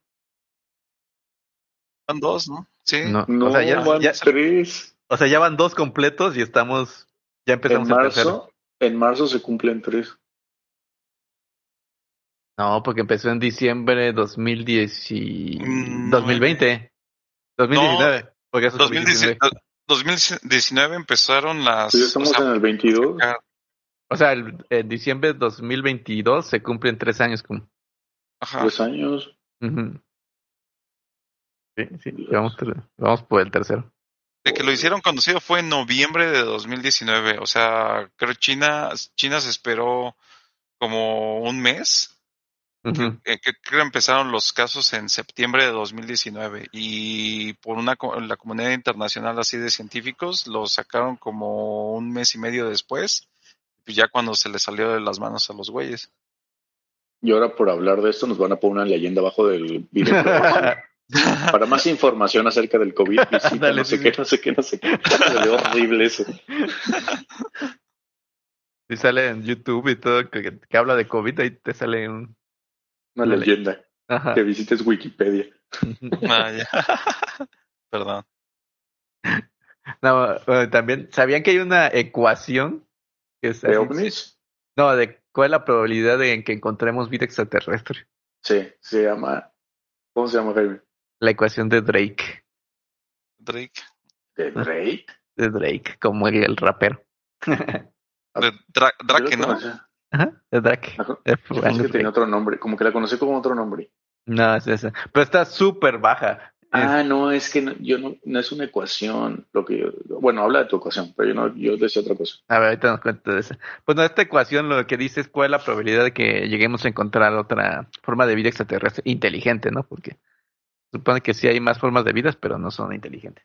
Van dos, ¿no? Sí. No, No, o, sea, ya, van ya- tres. o sea, ya van dos completos y estamos, ya En empezamos el tercero. marzo, en marzo se cumplen tres. No, porque empezó en diciembre de 2010 y... Mm, 2020. 2019. porque eso es 2019, 2019. 2019 empezaron las. Pues ya estamos o sea, en el 22. O sea, el, en diciembre de 2022 se cumplen tres años. Como, ajá. Tres años. Ujú. Sí, sí, vamos, por el tercero. De que lo hicieron conocido fue en noviembre de 2019. O sea, creo China, China se esperó como un mes. Eh, que creo que empezaron los casos en septiembre de 2019 y por una co- la comunidad internacional así de científicos lo sacaron como un mes y medio después, pues ya cuando se les salió de las manos a los güeyes. Y ahora por hablar de esto nos van a poner una leyenda abajo del video. Para más información acerca del COVID, visita Dale, no sé sí, qué, no sé qué, no sé qué. Se ve horrible eso. Si sale en YouTube y todo que, que habla de COVID, ahí te sale un... Una Dale. leyenda. Ajá. Que visites Wikipedia. Ah, ya. Perdón. No, bueno, también, ¿sabían que hay una ecuación? Que es ¿De así? ovnis? No, de cuál es la probabilidad de que encontremos vida extraterrestre. Sí, se llama. ¿Cómo se llama, Jaime? La ecuación de Drake. Drake. ¿De Drake? De Drake, como el, el rapero. De Dra- Drake, ¿no? Ajá, de Drake. Ajá. De Yo pensé que tenía otro nombre, como que la conocí con otro nombre. No, es esa. Pero está súper baja. Ah, no, es que no, yo no, no es una ecuación. Lo que yo, bueno, habla de tu ecuación, pero yo no, yo decía otra cosa. A ver, ahorita nos cuento de eso. Bueno, esta ecuación lo que dice es cuál es la probabilidad de que lleguemos a encontrar otra forma de vida extraterrestre inteligente, ¿no? Porque supone que sí hay más formas de vidas, pero no son inteligentes.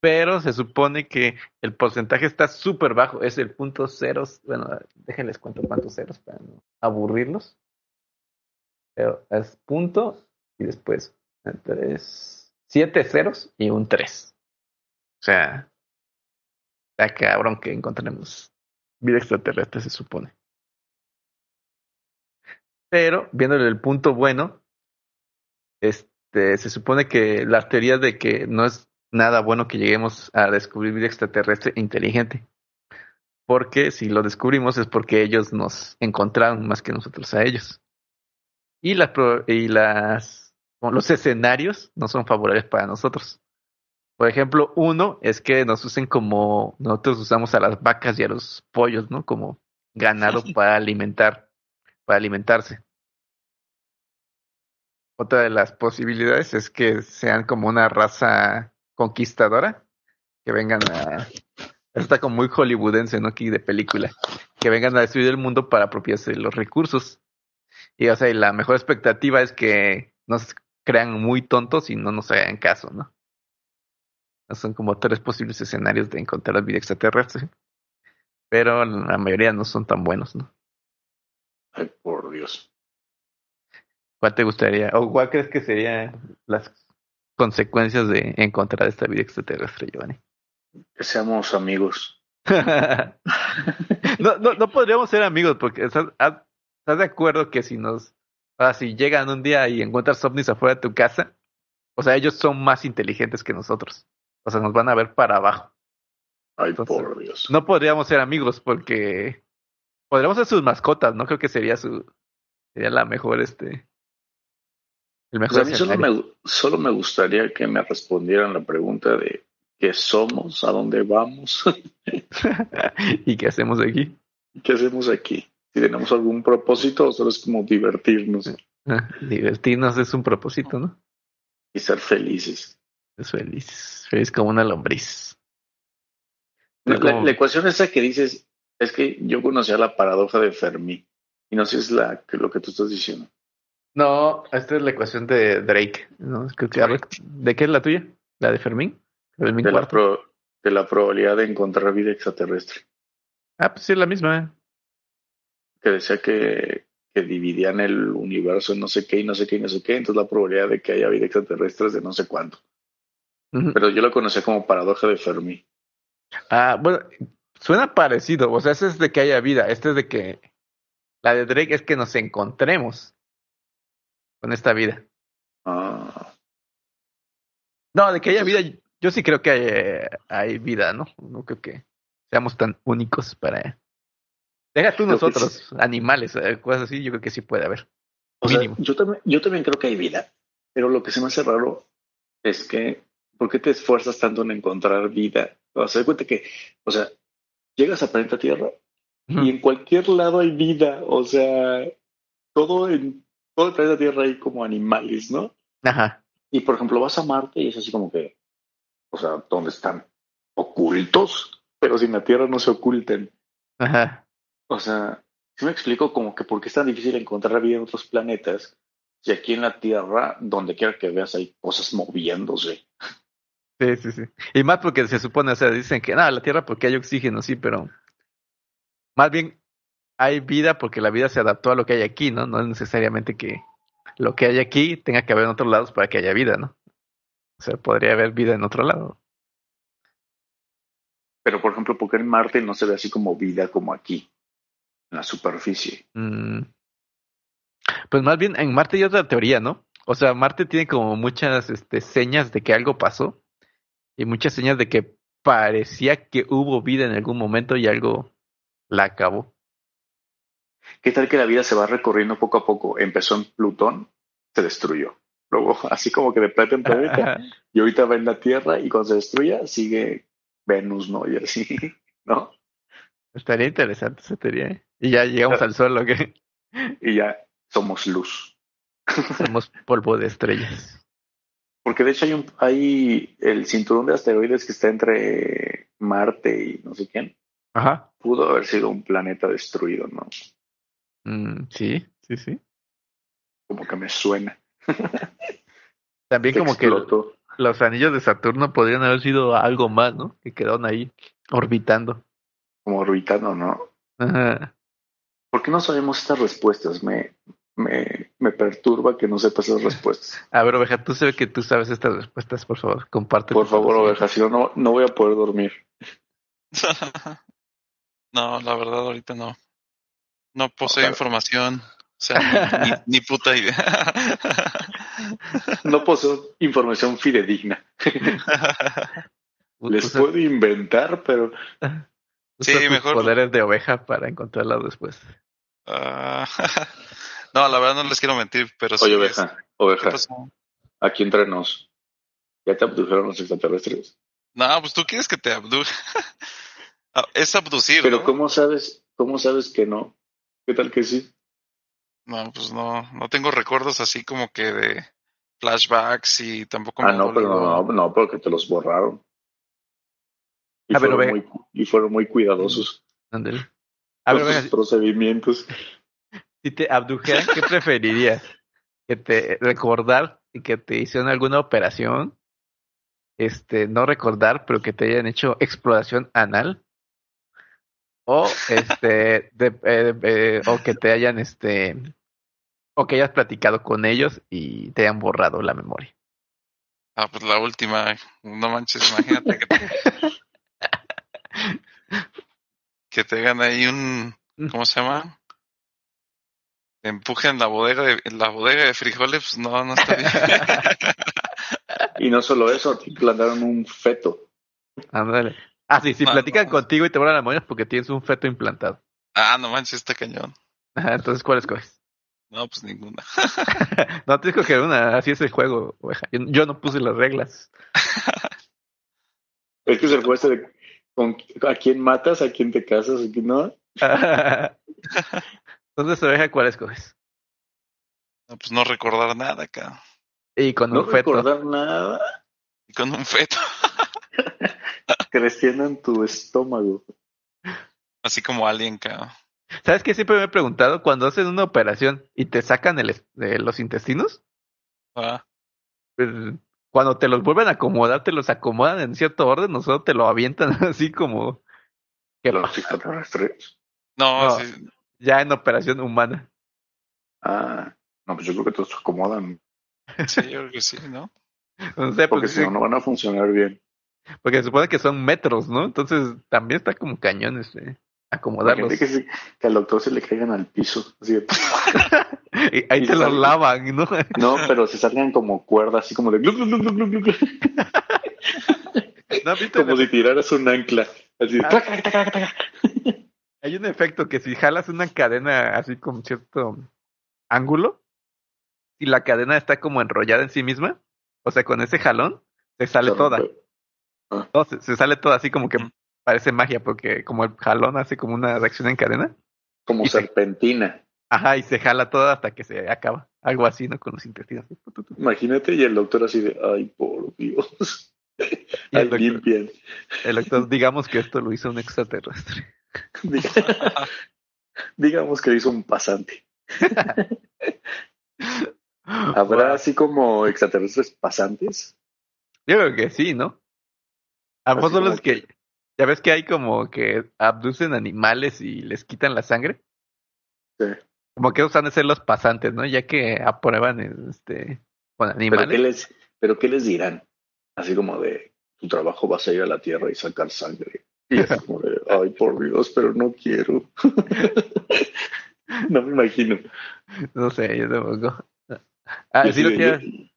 Pero se supone que el porcentaje está súper bajo, es el punto ceros. Bueno, déjenles cuento cuántos ceros para no aburrirlos. Pero es punto y después tres, siete ceros y un tres. O sea, Está cabrón que encontremos vida extraterrestre, se supone. Pero, viéndole el punto bueno, este, se supone que las teorías de que no es nada bueno que lleguemos a descubrir vida extraterrestre inteligente. Porque si lo descubrimos es porque ellos nos encontraron más que nosotros a ellos. Y las, pro- y las, los escenarios no son favorables para nosotros. Por ejemplo, uno es que nos usen como nosotros usamos a las vacas y a los pollos, ¿no? Como ganado para alimentar, para alimentarse. Otra de las posibilidades es que sean como una raza conquistadora, que vengan a... Está como muy hollywoodense, ¿no? Aquí de película. Que vengan a destruir el mundo para apropiarse de los recursos. Y, o sea, y la mejor expectativa es que nos crean muy tontos y no nos hagan caso, ¿no? Son como tres posibles escenarios de encontrar vida extraterrestre. Pero la mayoría no son tan buenos, ¿no? Ay, por Dios. ¿Cuál te gustaría? ¿O cuál crees que serían las consecuencias de encontrar esta vida extraterrestre, Giovanni? Que seamos amigos. no, no, no podríamos ser amigos porque estás, ah, ¿estás de acuerdo que si nos, ah, si llegan un día y encuentras ovnis afuera de tu casa, o sea, ellos son más inteligentes que nosotros. O sea, nos van a ver para abajo. Ay, Entonces, por Dios. No podríamos ser amigos porque podríamos ser sus mascotas, ¿no? Creo que sería su, sería la mejor, este, el Pues a mí solo me, solo me gustaría que me respondieran la pregunta de qué somos, a dónde vamos, ¿Y qué hacemos aquí? qué hacemos aquí. Si tenemos algún propósito o solo es como divertirnos Ah, divertirnos es un propósito, ¿no? y ser felices. Es feliz, feliz como una lombriz. La, Es como- la ecuación esa que dices es que yo conocía la paradoja de Fermi y no sé si es la, que, lo que tú estás diciendo. No, esta es la ecuación de Drake, ¿no? Creo que- ver, ¿De qué es la tuya? ¿La de Fermín? De la, pro- de la probabilidad de encontrar vida extraterrestre. Ah, pues sí, es la misma. ¿eh? Que decía que, que dividían el universo en no sé qué y no sé qué y no sé qué. Entonces la probabilidad de que haya vida extraterrestre es de no sé cuánto. Pero yo lo conocía como paradoja de Fermi. Ah, bueno, suena parecido. O sea, ese es de que haya vida. Este es de que. La de Drake es que nos encontremos con esta vida. Ah, No, de que haya vida, yo sí creo que hay, hay vida, ¿no? No creo que seamos tan únicos para... Deja tú nosotros, animales, eh, cosas así, yo creo que sí puede haber. O sea, yo también, yo también creo que hay vida, pero lo que se me hace raro es que, ¿por qué te esfuerzas tanto en encontrar vida? O sea, da cuenta que, o sea, llegas a planeta Tierra y en cualquier lado hay vida, o sea, todo en todo el planeta Tierra hay como animales, ¿no? Ajá. Y por ejemplo, vas a Marte y es así como que, o sea, ¿dónde están? Ocultos, pero si en la Tierra no se ocultan. Ajá. O sea, si me explico como que por qué es tan difícil encontrar vida en otros planetas si aquí en la Tierra, donde quiera que veas, hay cosas moviéndose. Sí, sí, sí. Y más porque se supone, o sea, dicen que nada, la Tierra porque hay oxígeno, sí, pero más bien hay vida porque la vida se adaptó a lo que hay aquí, ¿no? No es necesariamente que lo que hay aquí tenga que haber en otros lados para que haya vida, ¿no? O sea, podría haber vida en otro lado. Pero, por ejemplo, ¿por qué en Marte no se ve así como vida como aquí, en la superficie? Mm. Pues más bien en Marte hay otra teoría, ¿no? O sea, Marte tiene como muchas este, señas de que algo pasó y muchas señas de que parecía que hubo vida en algún momento y algo la acabó. ¿Qué tal que la vida se va recorriendo poco a poco? Empezó en Plutón, se destruyó. Luego, así como que de planeta en planeta, y ahorita va en la Tierra y cuando se destruya sigue Venus, ¿no? Y así, ¿no? Estaría interesante esa teoría. ¿eh? Y ya llegamos al sol, ¿o qué? Y ya somos luz. Somos polvo de estrellas. Porque de hecho hay, un, hay el cinturón de asteroides que está entre Marte y no sé quién. Ajá. Pudo haber sido un planeta destruido, ¿no? Mm, sí, sí, sí. Como que me suena. También como que los anillos de Saturno podrían haber sido algo más, ¿no? Que quedaron ahí orbitando. Como orbitando, ¿no? Ajá. ¿Por qué no sabemos estas respuestas? Me, me, me perturba que no sepas esas respuestas. A ver, oveja, tú sabes que tú sabes estas respuestas, por favor, comparte. Por favor, oveja, si no, no voy a poder dormir. no, la verdad ahorita no. No poseo Ojalá. información. O sea, ni, puta idea. No poseo información fidedigna. Les puedo inventar, pero usa Sí, tus mejor- poderes de oveja para encontrarla después. Ah, no, la verdad no les quiero mentir, pero sí. oye, es- oveja, ¿Qué oveja, aquí entre nos. ¿Ya te abdujeron los extraterrestres? No, pues tú quieres que te abduja. Ah, es abducir, Pero ¿no? ¿cómo sabes, cómo sabes que no? ¿Qué tal que sí? No, pues no, no tengo recuerdos así como que de flashbacks y tampoco Ah, me no, pero dolido. no, no, porque te los borraron. Y, A ver, fueron, muy, y fueron muy cuidadosos Ándale. A con sus procedimientos. si te abdujeran, ¿qué preferirías? ¿Que te recordar y que te hicieron alguna operación? Este, no recordar, pero que te hayan hecho exploración anal. O este, de- eh, eh, o que te hayan este, o que hayas platicado con ellos y te hayan borrado la memoria. Ah, pues la última. No manches, imagínate que te, que te hagan ahí un, ¿cómo se llama? Te empujen la bodega de, la bodega de frijoles, pues no, no está bien. Y no solo eso, te implantaron un feto. Ándale. Ah, sí, si No, platican no. contigo y te borran la memoria es porque tienes un feto implantado. ah, no manches, está cañón. Ajá, entonces, ¿cuál escoges? No, pues ninguna. no, te digo que una, así es el juego, oveja. Yo, yo no puse las reglas. Es que es el juego este de con, a quién matas, a quién te casas, a quién no. Entonces, oveja, ¿cuál escoges? No, pues no recordar nada acá. Y con No un feto. recordar nada Y con un feto, creciendo en tu estómago. así como alien, acá. ¿Sabes qué? Siempre me he preguntado, cuando hacen una operación y te sacan el, de los intestinos, Ah, pues, cuando te los vuelven a acomodar, te los acomodan en cierto orden, nosotros te lo avientan así como que Los extraterrestres. no, No. sí, ya en operación humana. Ah, no, pues yo creo que todos se acomodan. sí, yo creo que sí, ¿no? No sé, Porque pues, si no, no van a funcionar bien. Porque se supone que son metros, ¿no? Entonces también está como cañón este. acomodarlos. Imagínate que, se- que al doctor se le caigan al piso. así de- Y ahí y te los lavan, ¿no? no, pero se salgan como cuerdas, así como de glu, glu, glu, glu, glu, glu, ¿No has visto como si tiraras un ancla. Así de, Ah. Hay un efecto que si jalas una cadena así con cierto ángulo, y la cadena está como enrollada en sí misma, o sea, con ese jalón, se sale Se toda. Rompe. No, se, se sale toda así como que parece magia, porque como el jalón hace como una reacción en cadena, Como se- serpentina. ajá, y se jala toda hasta que se acaba. Algo así, ¿no? Con los intestinos. Imagínate, y el doctor así de, ay, por Dios. Y Ay, el doctor, limpian. el doctor, digamos que esto lo hizo un extraterrestre. Diga- Digamos que hizo un pasante. ¿Habrá así como extraterrestres pasantes? Yo creo que sí, ¿no? A son como los que, ya ves que hay como que abducen animales y les quitan la sangre. Sí. Como que esos han de ser los pasantes, ¿no? Ya que aprueban este con ¿Pero qué, animales. les, ¿Pero qué les dirán? Así como de, tu trabajo vas a ir a la Tierra y sacar sangre. Y así como de, ay, por Dios, pero no quiero. no me imagino. No sé, yo tampoco. Ah, sí lo que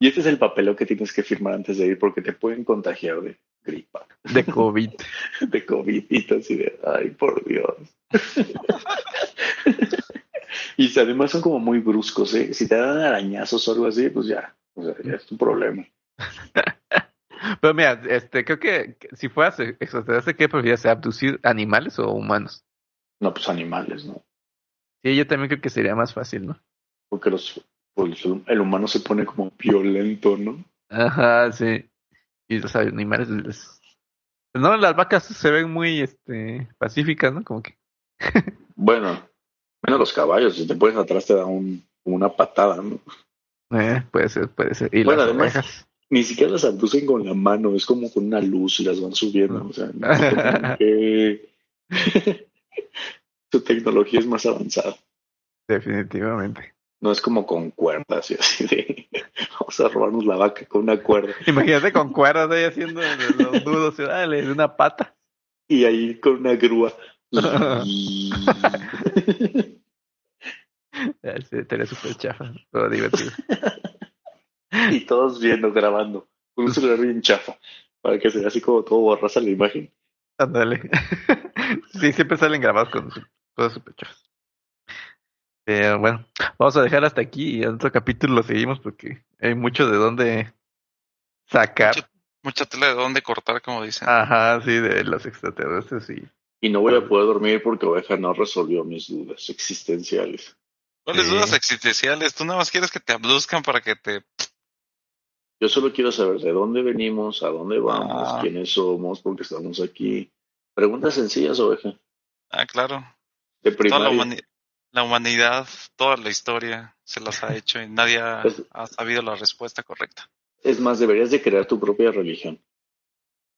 Y este es el papeleo que tienes que firmar antes de ir porque te pueden contagiar de gripa, de COVID. de COVID y todo así de, ay, por Dios. y además son como muy bruscos, ¿eh? Si te dan arañazos o algo así, pues ya, o sea, ya es tu problema. Pero mira, este, creo que, que si fueras extraterrestre, ¿qué prefieres? ¿Abducir animales o humanos? No, pues animales, ¿no? Sí, yo también creo que sería más fácil, ¿no? Porque los, pues, el humano se pone como violento, ¿no? Ajá, sí. Y los animales, les- no, las vacas se ven muy, este, pacíficas, ¿no? Como que, Bueno, bueno, los caballos, si te pones atrás te da un, una patada, ¿no? eh, puede ser, puede ser. Y Bueno, las además- ovejas. Ni siquiera las abducen con la mano, es como con una luz y las van subiendo. O sea, no que- su tecnología es más avanzada. Definitivamente. No es como con cuerdas y así de vamos a robarnos la vaca con una cuerda Imagínate con cuerdas ahí haciendo los nudos, y dale, de una pata. y ahí con una grúa. Estaría súper chafa, pero divertido. y todos viendo, grabando, con un celular bien chafa, para que se vea así como todo borrosa la imagen. Ándale. Sí, siempre salen grabados con cosas súper chafas. Pero bueno, vamos a dejar hasta aquí y en otro capítulo lo seguimos porque hay mucho de dónde sacar. Mucha, mucha tela de dónde cortar, como dicen. Ajá, sí, de los extraterrestres y Y no voy a poder dormir porque Oveja no resolvió mis dudas existenciales. ¿Cuáles Sí. dudas existenciales? Tú nada más quieres que te abduzcan para que te... Yo solo quiero saber de dónde venimos, a dónde vamos, Ah. quiénes somos, por qué estamos aquí. Preguntas sencillas, Oveja. Ah, claro. De Toda la, primaria. La humanidad, toda la historia se las ha hecho y nadie ha, Pues- ha sabido la respuesta correcta. Es más, deberías de crear tu propia religión.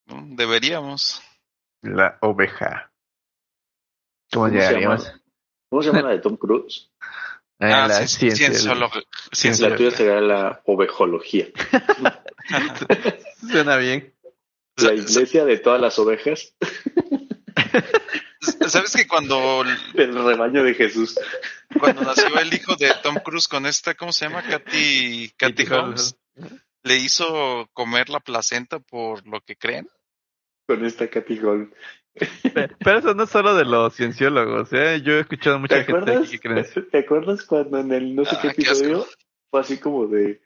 Deberíamos. la oveja. ¿Cómo ¿Cómo se llegaríamos? llama? ¿Cómo se llama la de Tom Cruise? Eh, Ah, la cien- ciencia. cienciolo- ciencia- La tuya sería la ovejología. Suena bien. La iglesia de todas las ovejas, ¿Sabes que cuando, el rebaño de Jesús. cuando nació el hijo de Tom Cruise con esta, ¿cómo se llama? Katy, Katy Holmes, le hizo comer la placenta por lo que creen? Con esta Katy Holmes. Pe- Pero eso no es solo de los cienciólogos, ¿eh? Yo he escuchado ¿Te mucha gente acuerdas? que creen eso. ¿Te acuerdas cuando en el no sé qué Ah, qué episodio fue así como de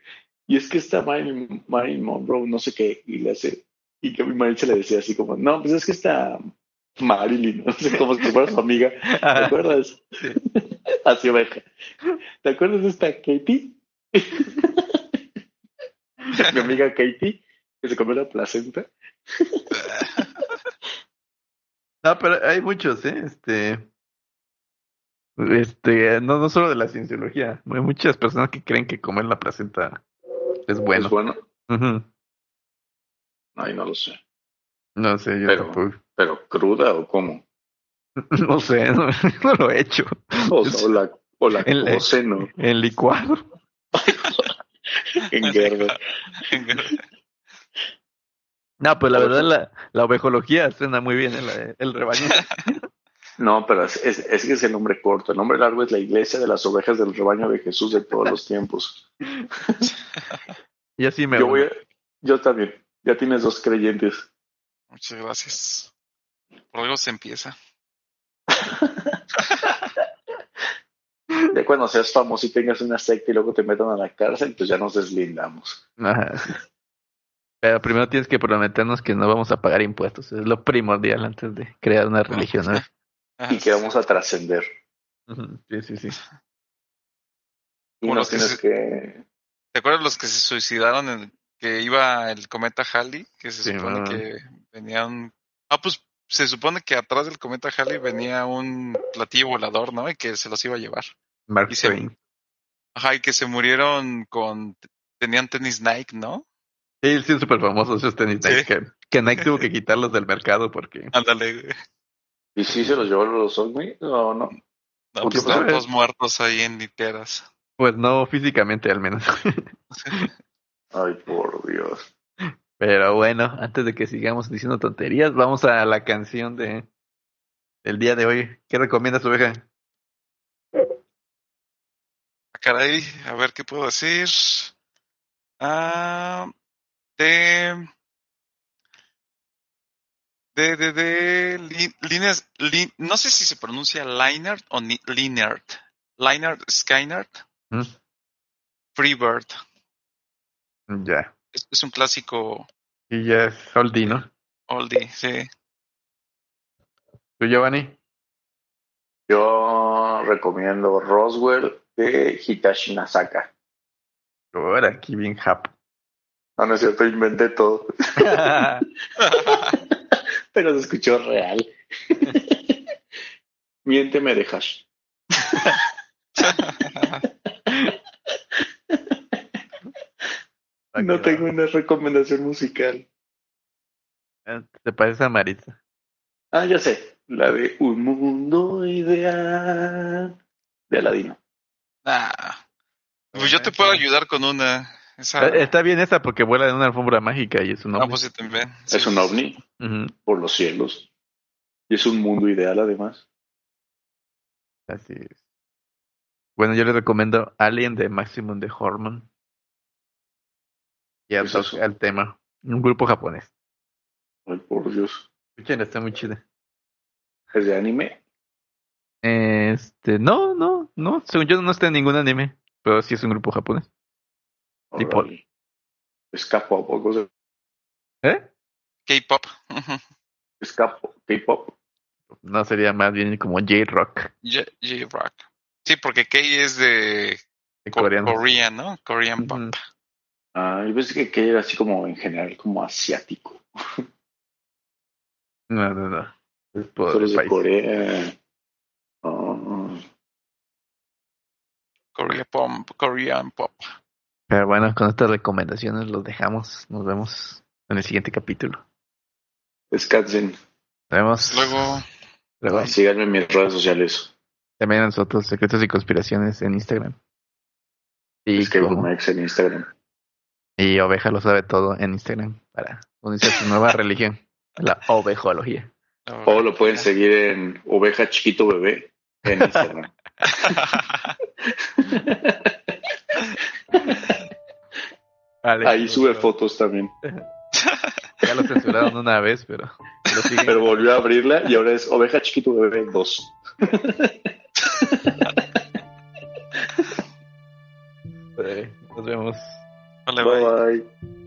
y es que está Marilyn, Marilyn Monroe, no sé qué, y le hace, y que mi se le decía así como, no, pues es que está Marilyn, no sé, como si fuera su amiga, ¿te acuerdas? Sí. Así oveja. ¿Te acuerdas de esta Katie? mi amiga Katie, que se comió la placenta. No, pero hay muchos, ¿eh? Este, este, no, no solo de la cienciología. Hay muchas personas que creen que comer la placenta es bueno. ¿Es bueno? Ujú. Ay, no lo sé. No sé, yo Pero- tampoco. ¿Pero cruda o cómo? No sé, no, no lo he hecho. O, o la, o la El- coceno En licuado. en Gerber. No, pues la verdad la, la ovejología suena muy bien, ¿eh? La- el rebaño. No, pero es, es, es que es el nombre corto. El nombre largo es la iglesia de las ovejas del rebaño de Jesús de todos los tiempos. Y así me Yo, voy. voy a- yo también. Ya tienes dos creyentes. Muchas gracias. Por algo se empieza. Ya cuando seas famoso y tengas una secta y luego te metan a la cárcel, pues ya nos deslindamos. Ajá. Pero primero tienes que prometernos que no vamos a pagar impuestos. Es lo primordial antes de crear una religión. Y que vamos a trascender. Sí, sí, sí. Y no que tienes se- que... ¿Te acuerdas los que se suicidaron en que iba el cometa Halley? Que se Sí, supone que venía un... Ah, pues se supone que atrás del cometa Halley venía un platillo volador, ¿no? Y que se los iba a llevar. Mark Y se- Twain. Ajá, y que se murieron con... Tenían tenis Nike, ¿no? Sí, sí, súper famosos esos tenis Sí. Nike, que, que Nike tuvo que quitarlos del mercado porque Ándale, güey. ¿Y si se los llevó los Ogmi? No, no. No, ¿Por qué pues fue? todos muertos ahí en literas. pues no físicamente al menos. Ay, por Dios. Pero bueno, antes de que sigamos diciendo tonterías, vamos a la canción de del día de hoy. ¿Qué recomiendas, oveja? Ah, Caray, a ver qué puedo decir. Ah, de. De, de, de. Líneas. no sé si se pronuncia Leinert o ni- Linert. Leinert Skynert. ¿Mm? Freebird. Ya. Es, es un clásico Y ya es oldie, ¿no? oldie, sí. ¿Tú, Giovanni? Yo recomiendo Roswell de Hitachi Nasaka. Ahora, aquí bien hap. No, no es cierto, inventé todo. Pero se escuchó real. Miénteme de hash. No tengo una recomendación musical. ¿Te parece a Maritza? Ah, ya sé. La de Un Mundo Ideal de Aladino. Ah, pues yo te puedo ayudar con una. Esa, Está bien esa porque vuela en una alfombra mágica y es un ah, ovni. pues sí, también. Es un sí, ovni por los cielos. Y es un mundo ideal además. Así es. Bueno, yo le recomiendo Alien de Maximum de Hormone. Y al, ¿Qué es tema. Un grupo japonés. Ay, por Dios. Escuchen, está muy chida. ¿Es de anime? Este, no, no, no. Según yo no está en ningún anime. Pero sí es un grupo japonés. Es K-pop o cosa. ¿Eh? K-pop. Es K-pop. No sería más bien como J-Rock J- J-Rock. Sí, porque K es de de co- coreano. Korean, ¿no? Korean pop. Ujú. Ah, yo pensé que, que era así como en general como asiático. No, no, no. Es por Solo el de país. Corea. Ah, Korea pop, Korean pop. Pero bueno, con estas recomendaciones los dejamos. Nos vemos en el siguiente capítulo. descansen. Nos vemos. Luego, Luego. Síganme en mis redes sociales. También a nosotros, Secretos y Conspiraciones en Instagram. Y, Es que como- en Instagram. Y Oveja lo sabe todo en Instagram para unirse a su nueva religión, la ovejología. O lo pueden seguir en Oveja Chiquito Bebé en Instagram. Vale. Ahí sube fotos también. Ya lo censuraron una vez, pero. Pero volvió a abrirla y ahora es Oveja Chiquito Bebé 2. Eh, Nos vemos. Vale, bye. bye. bye.